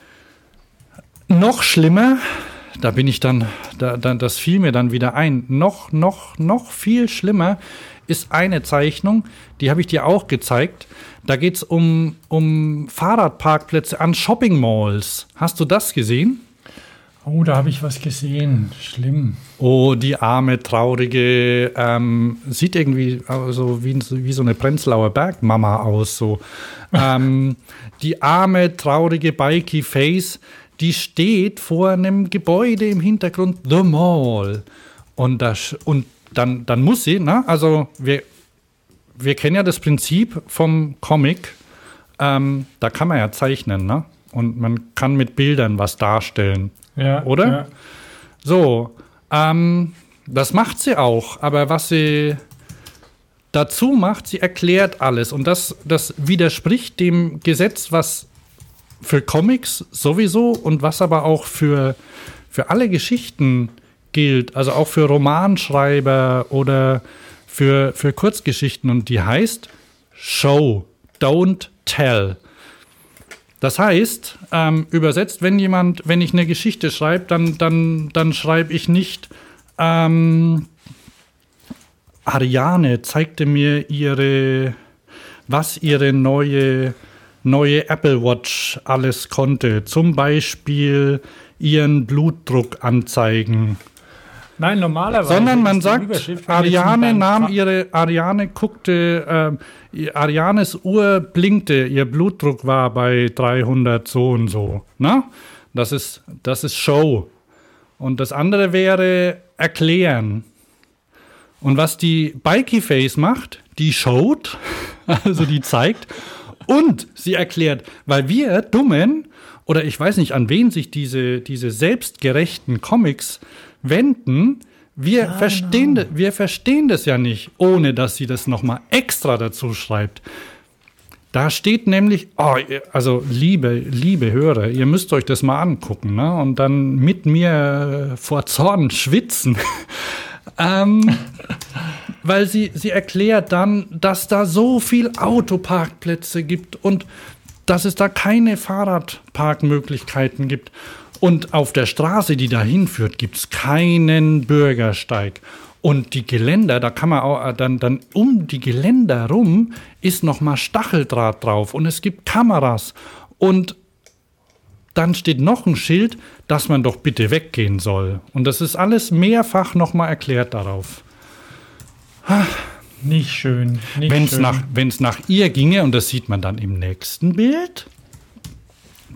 noch schlimmer, da bin ich dann, da, da, das fiel mir dann wieder ein, noch, noch, noch viel schlimmer ist eine Zeichnung, die habe ich dir auch gezeigt. Da geht es um, um Fahrradparkplätze an Shopping Malls. Hast du das gesehen? Oh, da habe ich was gesehen. Schlimm. Oh, die arme, traurige, ähm, sieht irgendwie so wie, wie so eine Prenzlauer Bergmama aus. So. <laughs> ähm, die arme, traurige Bikey Face, die steht vor einem Gebäude im Hintergrund, The Mall. Und, das, und dann, dann muss sie, ne? also wir, wir kennen ja das Prinzip vom Comic, ähm, da kann man ja zeichnen, ne? Und man kann mit Bildern was darstellen. Ja, oder? Ja. So, ähm, das macht sie auch, aber was sie dazu macht, sie erklärt alles. Und das, das widerspricht dem Gesetz, was für Comics sowieso und was aber auch für, für alle Geschichten gilt. Also auch für Romanschreiber oder für, für Kurzgeschichten. Und die heißt Show, Don't Tell. Das heißt, ähm, übersetzt, wenn jemand, wenn ich eine Geschichte schreibe, dann, dann, dann schreibe ich nicht, ähm, Ariane zeigte mir ihre, was ihre neue, neue Apple Watch alles konnte. Zum Beispiel ihren Blutdruck anzeigen. Nein, normalerweise. Sondern man sagt, Ariane nahm ihre, Ariane guckte, äh, Arianes Uhr blinkte, ihr Blutdruck war bei 300 so und so. Na? Das ist, das ist Show. Und das andere wäre erklären. Und was die Bikey Face macht, die showt, <laughs> also die zeigt, und sie erklärt, weil wir Dummen, oder ich weiß nicht, an wen sich diese, diese selbstgerechten Comics wenden, wir, ja, verstehen, genau. wir verstehen das ja nicht, ohne dass sie das nochmal extra dazu schreibt. Da steht nämlich, oh, also liebe, liebe Hörer, ihr müsst euch das mal angucken ne? und dann mit mir vor Zorn schwitzen. <laughs> ähm, weil sie, sie erklärt dann, dass da so viel Autoparkplätze gibt und dass es da keine Fahrradparkmöglichkeiten gibt. Und auf der Straße, die dahin führt, gibt es keinen Bürgersteig. Und die Geländer, da kann man auch äh, dann, dann um die Geländer rum ist nochmal Stacheldraht drauf und es gibt Kameras. Und dann steht noch ein Schild, dass man doch bitte weggehen soll. Und das ist alles mehrfach nochmal erklärt darauf. Nicht schön. Wenn es nach, nach ihr ginge, und das sieht man dann im nächsten Bild,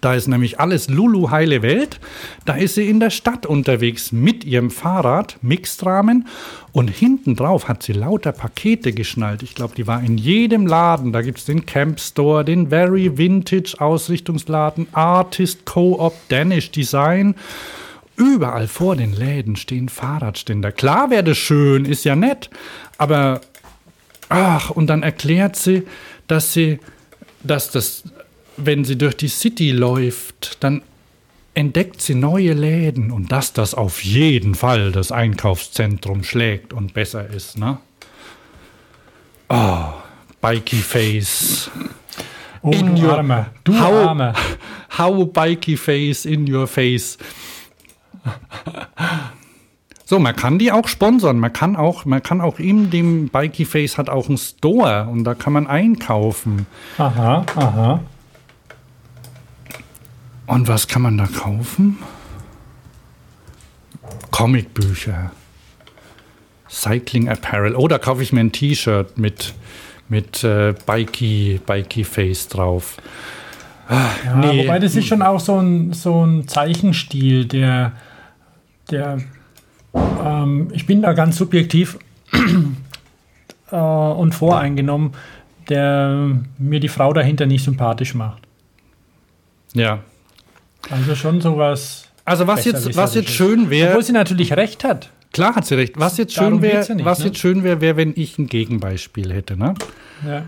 da ist nämlich alles Lulu heile Welt. Da ist sie in der Stadt unterwegs mit ihrem Fahrrad, Mixdramen. Und hinten drauf hat sie lauter Pakete geschnallt. Ich glaube, die war in jedem Laden. Da gibt es den Camp Store, den Very Vintage Ausrichtungsladen, Artist Co-op, Danish Design. Überall vor den Läden stehen Fahrradständer. Klar wäre das schön, ist ja nett. Aber, ach, und dann erklärt sie, dass sie, dass das wenn sie durch die City läuft, dann entdeckt sie neue Läden und dass das auf jeden Fall das Einkaufszentrum schlägt und besser ist, ne? Oh, Bikey Face. Oh, in your, Arme. Du how, Arme. How Bikey Face in your face. So, man kann die auch sponsern. Man kann auch, man kann auch in dem Bikey Face hat auch einen Store und da kann man einkaufen. Aha, aha. Und was kann man da kaufen? Comicbücher. Cycling Apparel. Oh, da kaufe ich mir ein T-Shirt mit, mit äh, Bikey, Bikey Face drauf. Ah, ja, nee. Wobei das ist schon auch so ein, so ein Zeichenstil, der, der ähm, ich bin da ganz subjektiv <clears throat> äh, und voreingenommen, der mir die Frau dahinter nicht sympathisch macht. Ja, also schon sowas. Also was jetzt, was jetzt schön wäre. Obwohl sie natürlich recht hat. Klar hat sie recht. Was jetzt schön wäre, ja was ne? jetzt schön wäre, wäre, wenn ich ein Gegenbeispiel hätte, ne? Ja.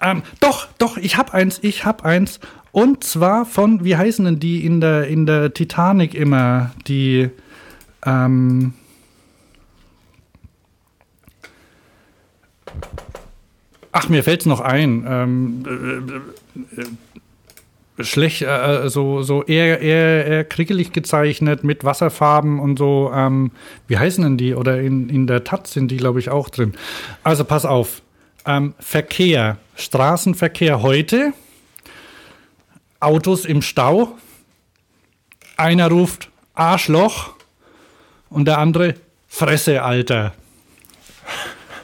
Ähm, doch, doch, ich hab eins, ich hab eins. Und zwar von, wie heißen denn die in der, in der Titanic immer, die, ähm, Ach, mir fällt's noch ein. Ähm, äh, äh, äh schlecht, äh, so, so eher, eher, eher kriegelig gezeichnet mit Wasserfarben und so. Ähm, wie heißen denn die? Oder in, in der Taz sind die, glaube ich, auch drin. Also pass auf. Ähm, Verkehr, Straßenverkehr heute, Autos im Stau. Einer ruft Arschloch und der andere Fresse, Alter.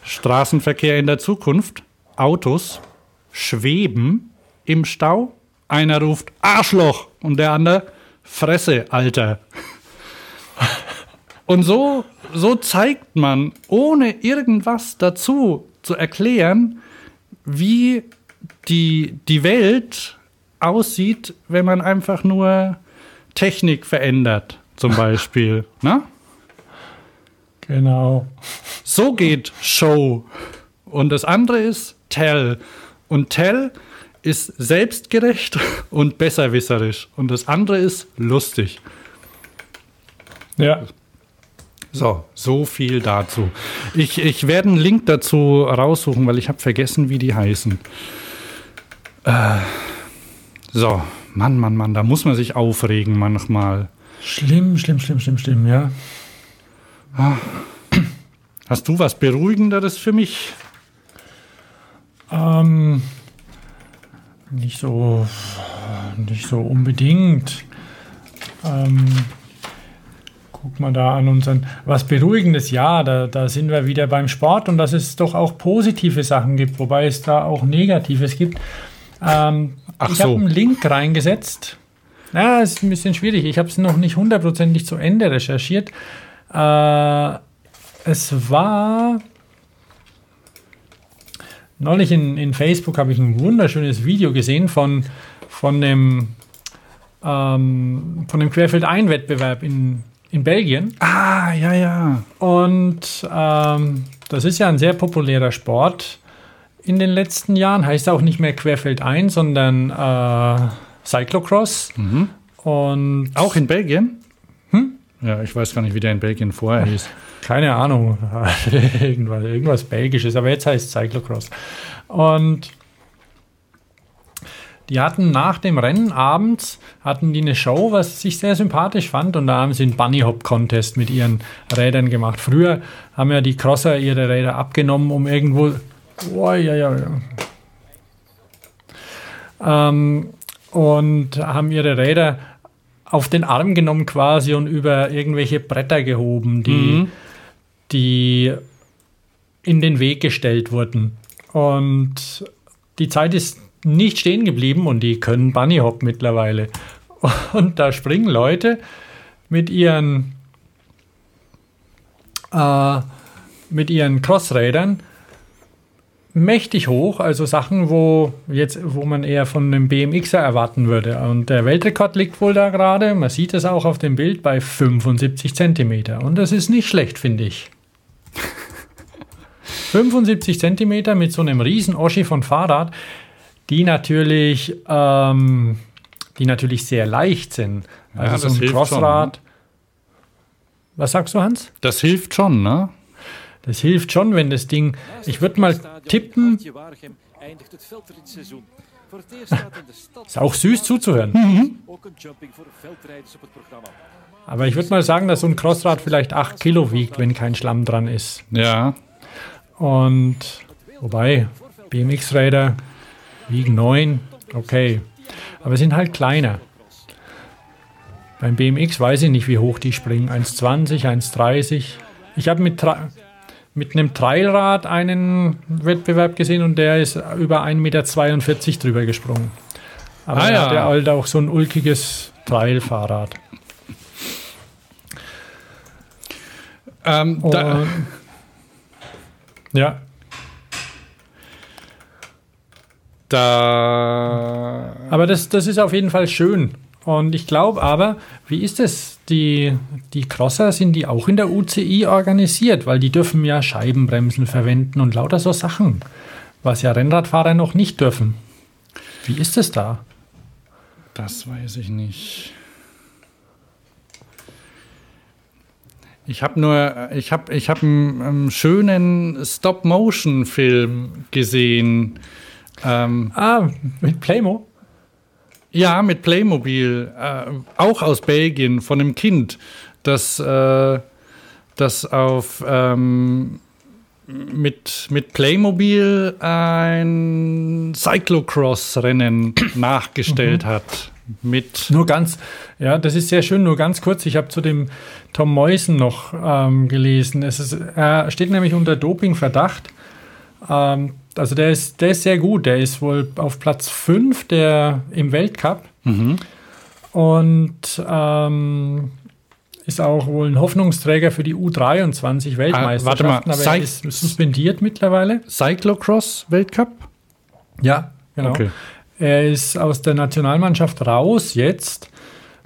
Straßenverkehr in der Zukunft, Autos schweben im Stau einer ruft Arschloch und der andere Fresse, Alter. Und so, so zeigt man, ohne irgendwas dazu zu erklären, wie die, die Welt aussieht, wenn man einfach nur Technik verändert, zum Beispiel. <laughs> ne? Genau. So geht Show. Und das andere ist Tell. Und Tell ist selbstgerecht und besserwisserisch. Und das andere ist lustig. Ja. So, so viel dazu. Ich, ich werde einen Link dazu raussuchen, weil ich habe vergessen, wie die heißen. Äh, so, Mann, Mann, Mann, da muss man sich aufregen manchmal. Schlimm, schlimm, schlimm, schlimm, schlimm, ja. Ah. Hast du was Beruhigenderes für mich? Ähm, nicht so, nicht so unbedingt. Ähm, guck mal da an unseren, was Beruhigendes, ja, da, da sind wir wieder beim Sport und dass es doch auch positive Sachen gibt, wobei es da auch Negatives gibt. Ähm, Ach ich so. habe einen Link reingesetzt. Ja, ist ein bisschen schwierig. Ich habe es noch nicht hundertprozentig zu Ende recherchiert. Äh, es war neulich in, in Facebook habe ich ein wunderschönes Video gesehen von, von dem ähm, von dem Querfeld-Ein-Wettbewerb in, in Belgien. Ah, ja, ja. Und ähm, das ist ja ein sehr populärer Sport in den letzten Jahren. Heißt auch nicht mehr Querfeld ein, sondern äh, Cyclocross. Und Auch in Belgien? Ja, ich weiß gar nicht, wie der in Belgien vorher hieß. <laughs> keine Ahnung, <laughs> irgendwas, irgendwas Belgisches, aber jetzt heißt es Cyclocross. Und die hatten nach dem Rennen abends hatten die eine Show, was ich sehr sympathisch fand, und da haben sie einen Bunny Hop Contest mit ihren Rädern gemacht. Früher haben ja die Crosser ihre Räder abgenommen, um irgendwo. Oh, ja, ja, ja. Ähm, und haben ihre Räder auf den Arm genommen quasi und über irgendwelche Bretter gehoben, die, die in den Weg gestellt wurden. Und die Zeit ist nicht stehen geblieben und die können Bunny Hop mittlerweile. <laughs> Und da springen Leute mit ihren äh, mit ihren Crossrädern mächtig hoch, also Sachen, wo jetzt, wo man eher von einem BMXer erwarten würde. Und der Weltrekord liegt wohl da gerade, man sieht es auch auf dem Bild, bei 75 Zentimeter. Und das ist nicht schlecht, finde ich. <laughs> 75 Zentimeter mit so einem riesen Oschi von Fahrrad, die natürlich, ähm, die natürlich sehr leicht sind. Ja, Also das so ein Crossrad. Was sagst du, Hans? Das hilft schon, ne? Das hilft schon, wenn das Ding. Ich würde mal tippen. Ist auch süß zuzuhören. Aber ich würde mal sagen, dass so ein Crossrad vielleicht 8 Kilo wiegt, wenn kein Schlamm dran ist. Ja. Und wobei, BMX-Räder wiegen 9, okay. Aber sind halt kleiner. Beim BMX weiß ich nicht, wie hoch die springen. 1,20, 1,30. Ich habe mit, mit einem Trailrad einen Wettbewerb gesehen und der ist über 1,42 Meter drüber gesprungen. Aber Ah, er ja. hatte halt auch so ein ulkiges Trailfahrrad. Ähm, da, ja, da Aber das, das ist auf jeden Fall schön. Und ich glaube aber, wie ist es? Die, die Crosser, sind die auch in der UCI organisiert? Weil die dürfen ja Scheibenbremsen verwenden und lauter so Sachen, was ja Rennradfahrer noch nicht dürfen. Wie ist es da? Das weiß ich nicht. Ich habe nur, ich habe, ich habe einen, einen schönen Stop-Motion-Film gesehen. Ähm, Ah, mit Playmo? Ja, mit Playmobil, äh, auch aus Belgien, von einem Kind, das, äh, das auf ähm, mit, mit Playmobil ein Cyclocross-Rennen <clears throat> nachgestellt hat. Mit Nur ganz, ja, das ist sehr schön, nur ganz kurz. Ich habe zu dem Tom Meusen noch ähm, gelesen. Es ist, er steht nämlich unter Dopingverdacht. Ähm, also der ist, der ist sehr gut. Der ist wohl auf Platz 5 der, im Weltcup. Und ähm, ist auch wohl ein Hoffnungsträger für die U23 Weltmeisterschaften. Ah, warte mal, aber er ist suspendiert mittlerweile. Cyclocross-Weltcup? Ja, genau. Okay. Er ist aus der Nationalmannschaft raus jetzt,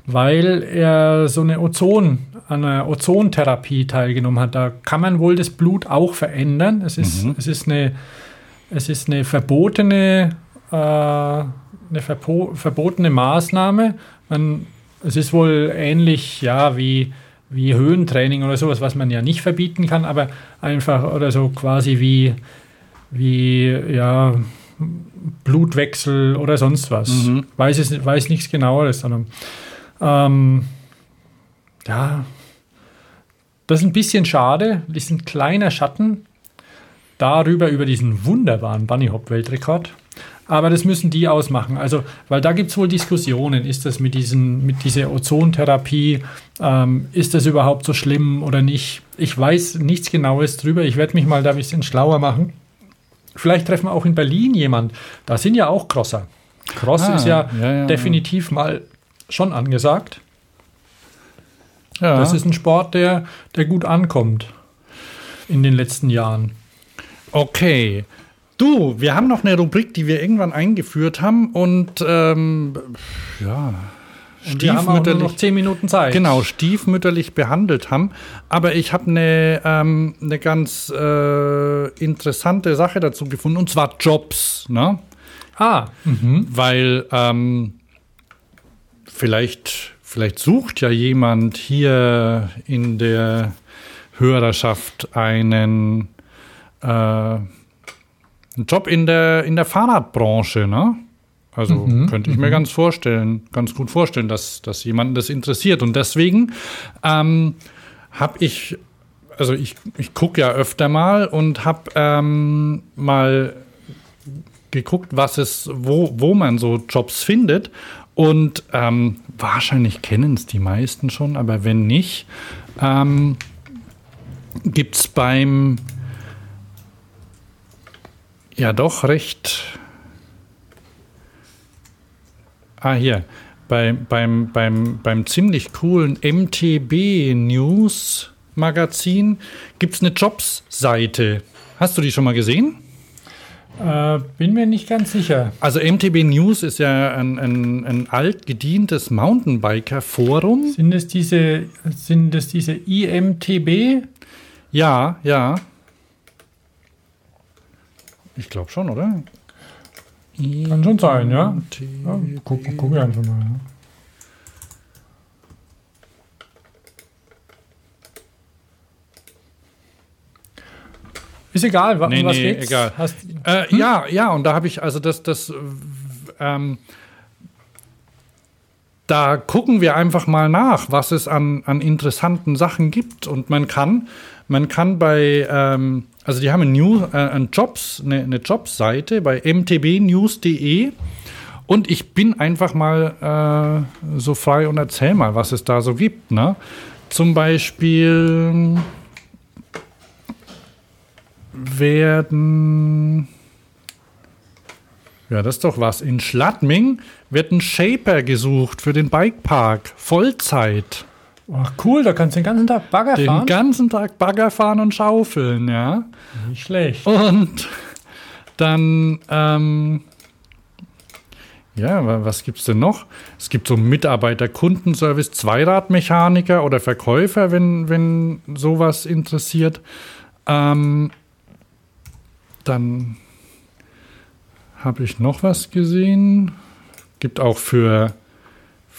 weil er so eine Ozon, an einer Ozontherapie teilgenommen hat. Da kann man wohl das Blut auch verändern. Es ist, es ist eine, es ist eine verbotene, äh, eine verpo verbotene Maßnahme. Man, es ist wohl ähnlich, ja, wie, wie Höhentraining oder sowas, was man ja nicht verbieten kann, aber einfach oder so quasi wie, wie, ja, Blutwechsel oder sonst was. Weiß, es, weiß nichts genaueres, ähm, ja, das ist ein bisschen schade. Das ist ein kleiner Schatten darüber, über diesen wunderbaren Bunny Hop Weltrekord. Aber das müssen die ausmachen. Also, weil da gibt es wohl Diskussionen. Ist das mit, diesen, mit dieser Ozontherapie, ähm, ist das überhaupt so schlimm oder nicht? Ich weiß nichts Genaues drüber. Ich werde mich mal da ein bisschen schlauer machen. Vielleicht treffen wir auch in Berlin jemand. Da sind ja auch Crosser. Cross ah, ist ja, ja, ja definitiv ja. mal schon angesagt. Das ist ein Sport, der, der gut ankommt in den letzten Jahren. Okay. Du, wir haben noch eine Rubrik, die wir irgendwann eingeführt haben und ähm, ja, und nur noch zehn Minuten Zeit. Genau, stiefmütterlich behandelt haben. Aber ich habe eine, ähm, eine ganz äh, interessante Sache dazu gefunden, und zwar Jobs. Ne? Ah. Mhm. Weil ähm, vielleicht, vielleicht sucht ja jemand hier in der Hörerschaft einen, äh, einen Job in der, in der Fahrradbranche, ne? Also mhm, könnte ich mir mhm. ganz vorstellen, ganz gut vorstellen, dass, dass jemanden das interessiert. Und deswegen ähm, habe ich, also ich, ich gucke ja öfter mal und habe ähm, mal geguckt, was es, wo, wo man so Jobs findet. Und ähm, wahrscheinlich kennen es die meisten schon, aber wenn nicht, ähm, gibt es beim ja doch recht Ah, hier. Bei, beim, beim, beim ziemlich coolen MTB News Magazin gibt es eine Jobs-Seite. Hast du die schon mal gesehen? Äh, bin mir nicht ganz sicher. Also MTB News ist ja ein, ein, ein altgedientes Mountainbiker-Forum. Sind es diese, sind es diese IMTB? Ja, ja. Ich glaube schon, oder? Kann schon sein, ja. ja guck, guck einfach mal. Ja. Ist egal, wa nee, was nee, geht's? egal. Hast, äh, hm? Ja, ja, und da habe ich, also das, das, ähm, da gucken wir einfach mal nach, was es an, an interessanten Sachen gibt. Und man kann, man kann bei, ähm, also die haben eine, New, äh, eine Jobs, eine, eine Jobseite bei mtbnews.de und ich bin einfach mal äh, so frei und erzähl mal, was es da so gibt. Ne? Zum Beispiel werden ja, das ist doch was. In Schladming wird ein Shaper gesucht für den Bikepark. Vollzeit. Ach cool, da kannst du den ganzen Tag Bagger den fahren? Den ganzen Tag Bagger fahren und schaufeln, ja. Nicht schlecht. Und dann, ähm, ja, was gibt es denn noch? Es gibt so Mitarbeiter, Kundenservice, Zweiradmechaniker oder Verkäufer, wenn, wenn sowas interessiert. Ähm, dann habe ich noch was gesehen. Gibt auch für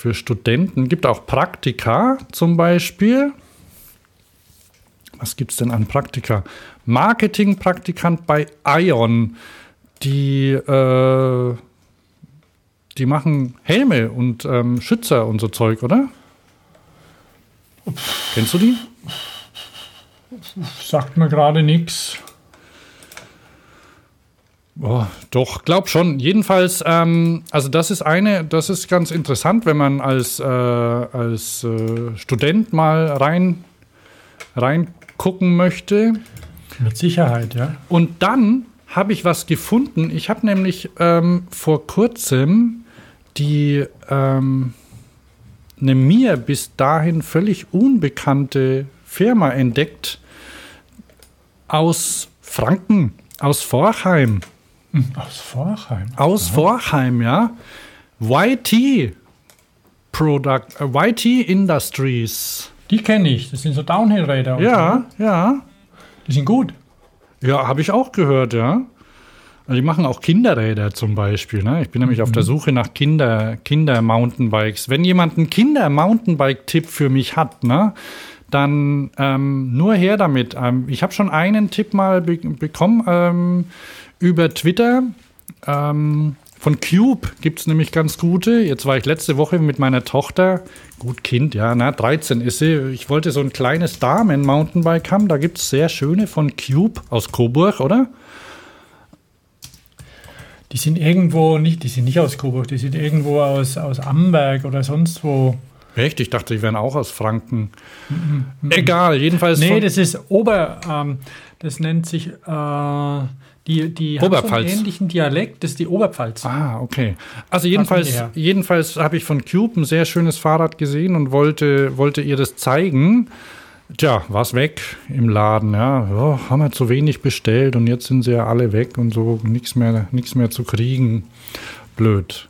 für Studenten. Gibt auch Praktika zum Beispiel. Was gibt es denn an Praktika? Marketingpraktikant bei Ion. Die, äh, die machen Helme und ähm, Schützer und so Zeug, oder? Kennst du die? Sagt mir gerade nichts. Oh, doch, glaub schon. Jedenfalls, ähm, also das ist eine, das ist ganz interessant, wenn man als, äh, als äh, Student mal rein reingucken möchte. Mit Sicherheit, ja. Und dann habe ich was gefunden. Ich habe nämlich ähm, vor kurzem die ähm, eine mir bis dahin völlig unbekannte Firma entdeckt aus Franken, aus Vorheim. Aus Vorheim. Aus ja. Vorheim, ja. YT Product, äh, YT Industries. Die kenne ich. Das sind so Downhill-Räder. Ja, so. ja. Die sind gut. Ja, habe ich auch gehört, ja. Also die machen auch Kinderräder zum Beispiel. Ne? Ich bin nämlich mhm. auf der Suche nach Kinder, Kinder-Mountainbikes. Wenn jemand einen Kinder-Mountainbike-Tipp für mich hat, ne, dann ähm, nur her damit. Ähm, ich habe schon einen Tipp mal be bekommen. Ähm, über Twitter. Ähm, von Cube gibt es nämlich ganz gute. Jetzt war ich letzte Woche mit meiner Tochter, gut Kind, ja, na, 13 ist sie. Ich wollte so ein kleines Damen-Mountainbike haben. Da gibt es sehr schöne von Cube aus Coburg, oder? Die sind irgendwo nicht, die sind nicht aus Coburg, die sind irgendwo aus, aus Amberg oder sonst wo. Echt? Ich dachte, die wären auch aus Franken. Mhm. Egal, jedenfalls. Nee, das ist Ober, ähm, das nennt sich, äh, die, die haben so einen ähnlichen Dialekt, das ist die Oberpfalz. Ah, okay. Also jedenfalls, jedenfalls habe ich von Cube ein sehr schönes Fahrrad gesehen und wollte, wollte ihr das zeigen. Tja, war's weg im Laden, ja. Oh, haben wir zu wenig bestellt und jetzt sind sie ja alle weg und so, nichts mehr, nichts mehr zu kriegen. Blöd.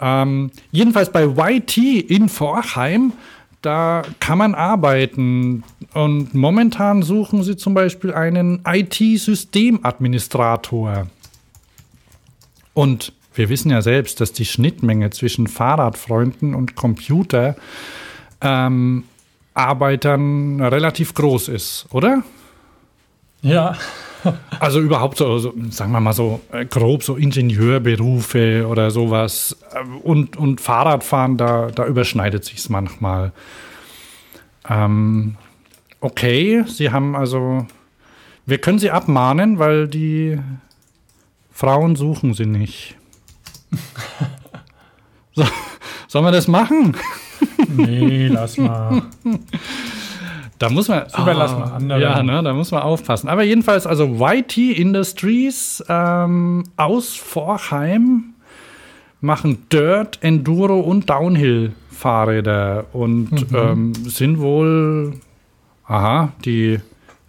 Ähm, jedenfalls bei YT in Vorheim, da kann man arbeiten. Und momentan suchen sie zum Beispiel einen IT-Systemadministrator. Und wir wissen ja selbst, dass die Schnittmenge zwischen Fahrradfreunden und Computer ähm, relativ groß ist, oder? Ja. <laughs> also überhaupt so, so, sagen wir mal so äh, grob so Ingenieurberufe oder sowas und, und Fahrradfahren, da, da überschneidet sich es manchmal. Ähm, okay, Sie haben also, wir können Sie abmahnen, weil die Frauen suchen Sie nicht. <laughs> so, sollen wir das machen? Nee, lass mal. <laughs> Da muss man. Das überlassen wir anderen. Ja, ne, da muss man aufpassen. Aber jedenfalls, also YT Industries ähm, aus Vorheim machen Dirt, Enduro und Downhill-Fahrräder und mhm. ähm, sind wohl, aha, die,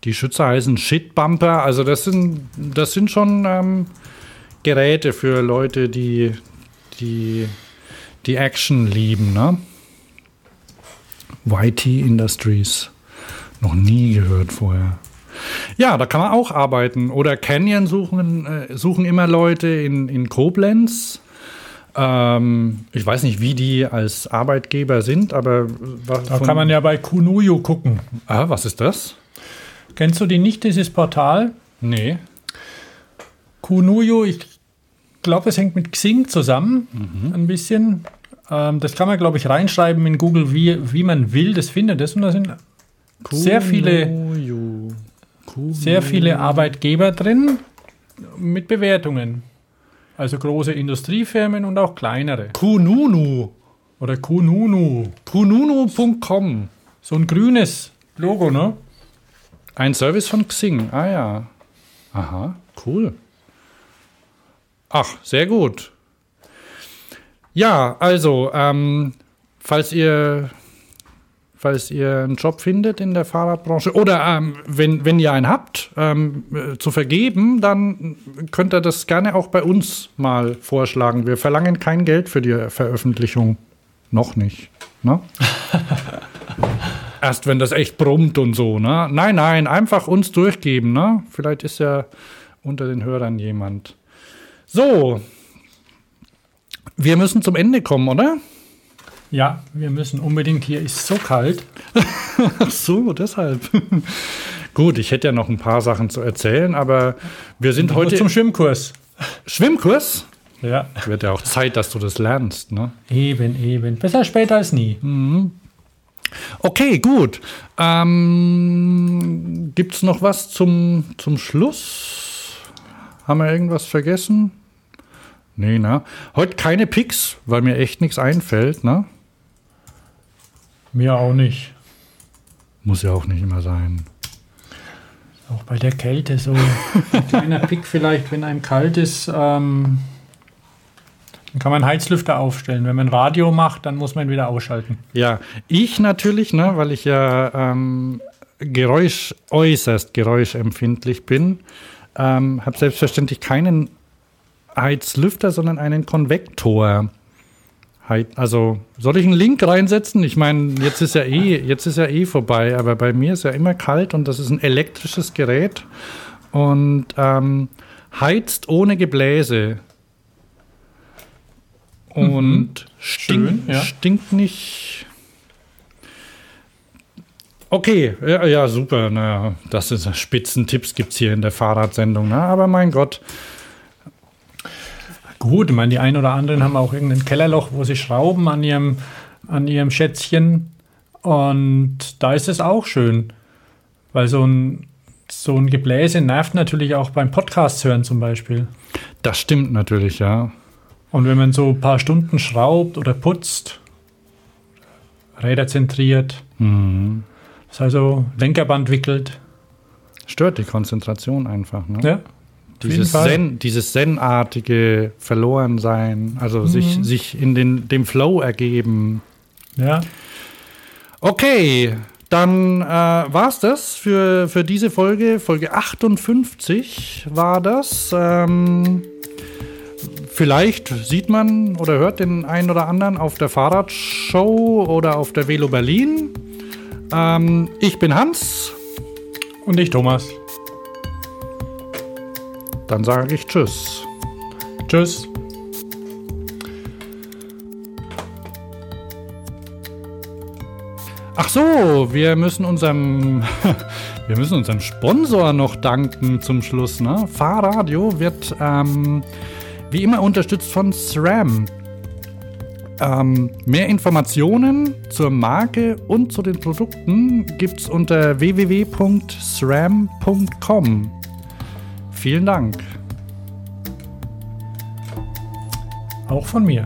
die Schützer heißen Shitbumper. Also, das sind, das sind schon ähm, Geräte für Leute, die, die, die Action lieben, ne? YT Industries. Noch nie gehört vorher. Ja, da kann man auch arbeiten. Oder Canyon suchen, äh, suchen immer Leute in, in Koblenz. Ähm, ich weiß nicht, wie die als Arbeitgeber sind, aber. Da kann man ja bei Kunuyo gucken. Ah, was ist das? Kennst du die nicht, dieses Portal? Nee. Kunuyo, ich glaube, es hängt mit Xing zusammen. Mhm. Ein bisschen. Ähm, das kann man, glaube ich, reinschreiben in Google, wie, wie man will. Das findet es. Und da sind sehr viele, sehr viele Arbeitgeber drin mit Bewertungen. Also große Industriefirmen und auch kleinere. Kununu. Oder Kununu. Kununu.com. So ein grünes Logo, ne? Ein Service von Xing. Ah ja. Aha, cool. Ach, sehr gut. Ja, also, ähm, falls ihr falls ihr einen Job findet in der Fahrradbranche oder ähm, wenn, wenn ihr einen habt, ähm, äh, zu vergeben, dann könnt ihr das gerne auch bei uns mal vorschlagen. Wir verlangen kein Geld für die Veröffentlichung. Noch nicht. Ne? <laughs> Erst wenn das echt brummt und so. Ne? Nein, nein, einfach uns durchgeben. Ne? Vielleicht ist ja unter den Hörern jemand. So. Wir müssen zum Ende kommen, oder? Ja, wir müssen unbedingt. Hier ist so kalt. Ach so, deshalb. <laughs> Gut, ich hätte ja noch ein paar Sachen zu erzählen, aber wir sind heute zum Schwimmkurs. Schwimmkurs? Ja. Wird ja auch Zeit, dass du das lernst, ne? Eben, eben. Besser später als nie. Mhm. Okay, gut. Ähm, Gibt es noch was zum, zum Schluss? Haben wir irgendwas vergessen? Nee, ne? Heute keine Picks, weil mir echt nichts einfällt, ne? Mir auch nicht. Muss ja auch nicht immer sein. Auch bei der Kälte so ein <laughs> kleiner Pick vielleicht, wenn einem kalt ist, ähm, dann kann man Heizlüfter aufstellen. Wenn man Radio macht, dann muss man wieder ausschalten. Ja, ich natürlich, ne, weil ich ja ähm, Geräusch äußerst geräuschempfindlich bin, ähm, habe selbstverständlich keinen Heizlüfter, sondern einen Konvektor. Also soll ich einen Link reinsetzen? Ich meine, jetzt ist ja eh, jetzt ist ja eh vorbei, aber bei mir ist ja immer kalt und das ist ein elektrisches Gerät und ähm, heizt ohne Gebläse und mhm. stinkt, Schön, ja. stinkt nicht. Okay, ja, ja super. Naja, das ist Spitzentipps gibt es hier in der Fahrradsendung. Na, aber mein Gott, Gut, ich meine, die einen oder anderen haben auch irgendein Kellerloch, wo sie schrauben an ihrem, an ihrem Schätzchen. Und da ist es auch schön, weil so ein, so ein Gebläse nervt natürlich auch beim Podcast hören zum Beispiel. Das stimmt natürlich, ja. Und wenn man so ein paar Stunden schraubt oder putzt, Räder zentriert, mhm. das also Lenkerband wickelt. Stört die Konzentration einfach, ne? Ja. Dieses, Zen, dieses Zen-artige Verlorensein, also mhm. sich, sich in den, dem Flow ergeben. Ja. Okay, dann äh, war es das für, für diese Folge. Folge 58 war das. Ähm, vielleicht sieht man oder hört den einen oder anderen auf der Fahrradshow oder auf der Velo Berlin. Ähm, ich bin Hans. Und ich Thomas. Dann sage ich Tschüss. Tschüss. Ach so, wir müssen unserem, <laughs> wir müssen unserem Sponsor noch danken zum Schluss. Ne? Fahrradio wird ähm, wie immer unterstützt von SRAM. Ähm, mehr Informationen zur Marke und zu den Produkten gibt es unter www.sram.com. Vielen Dank. Auch von mir.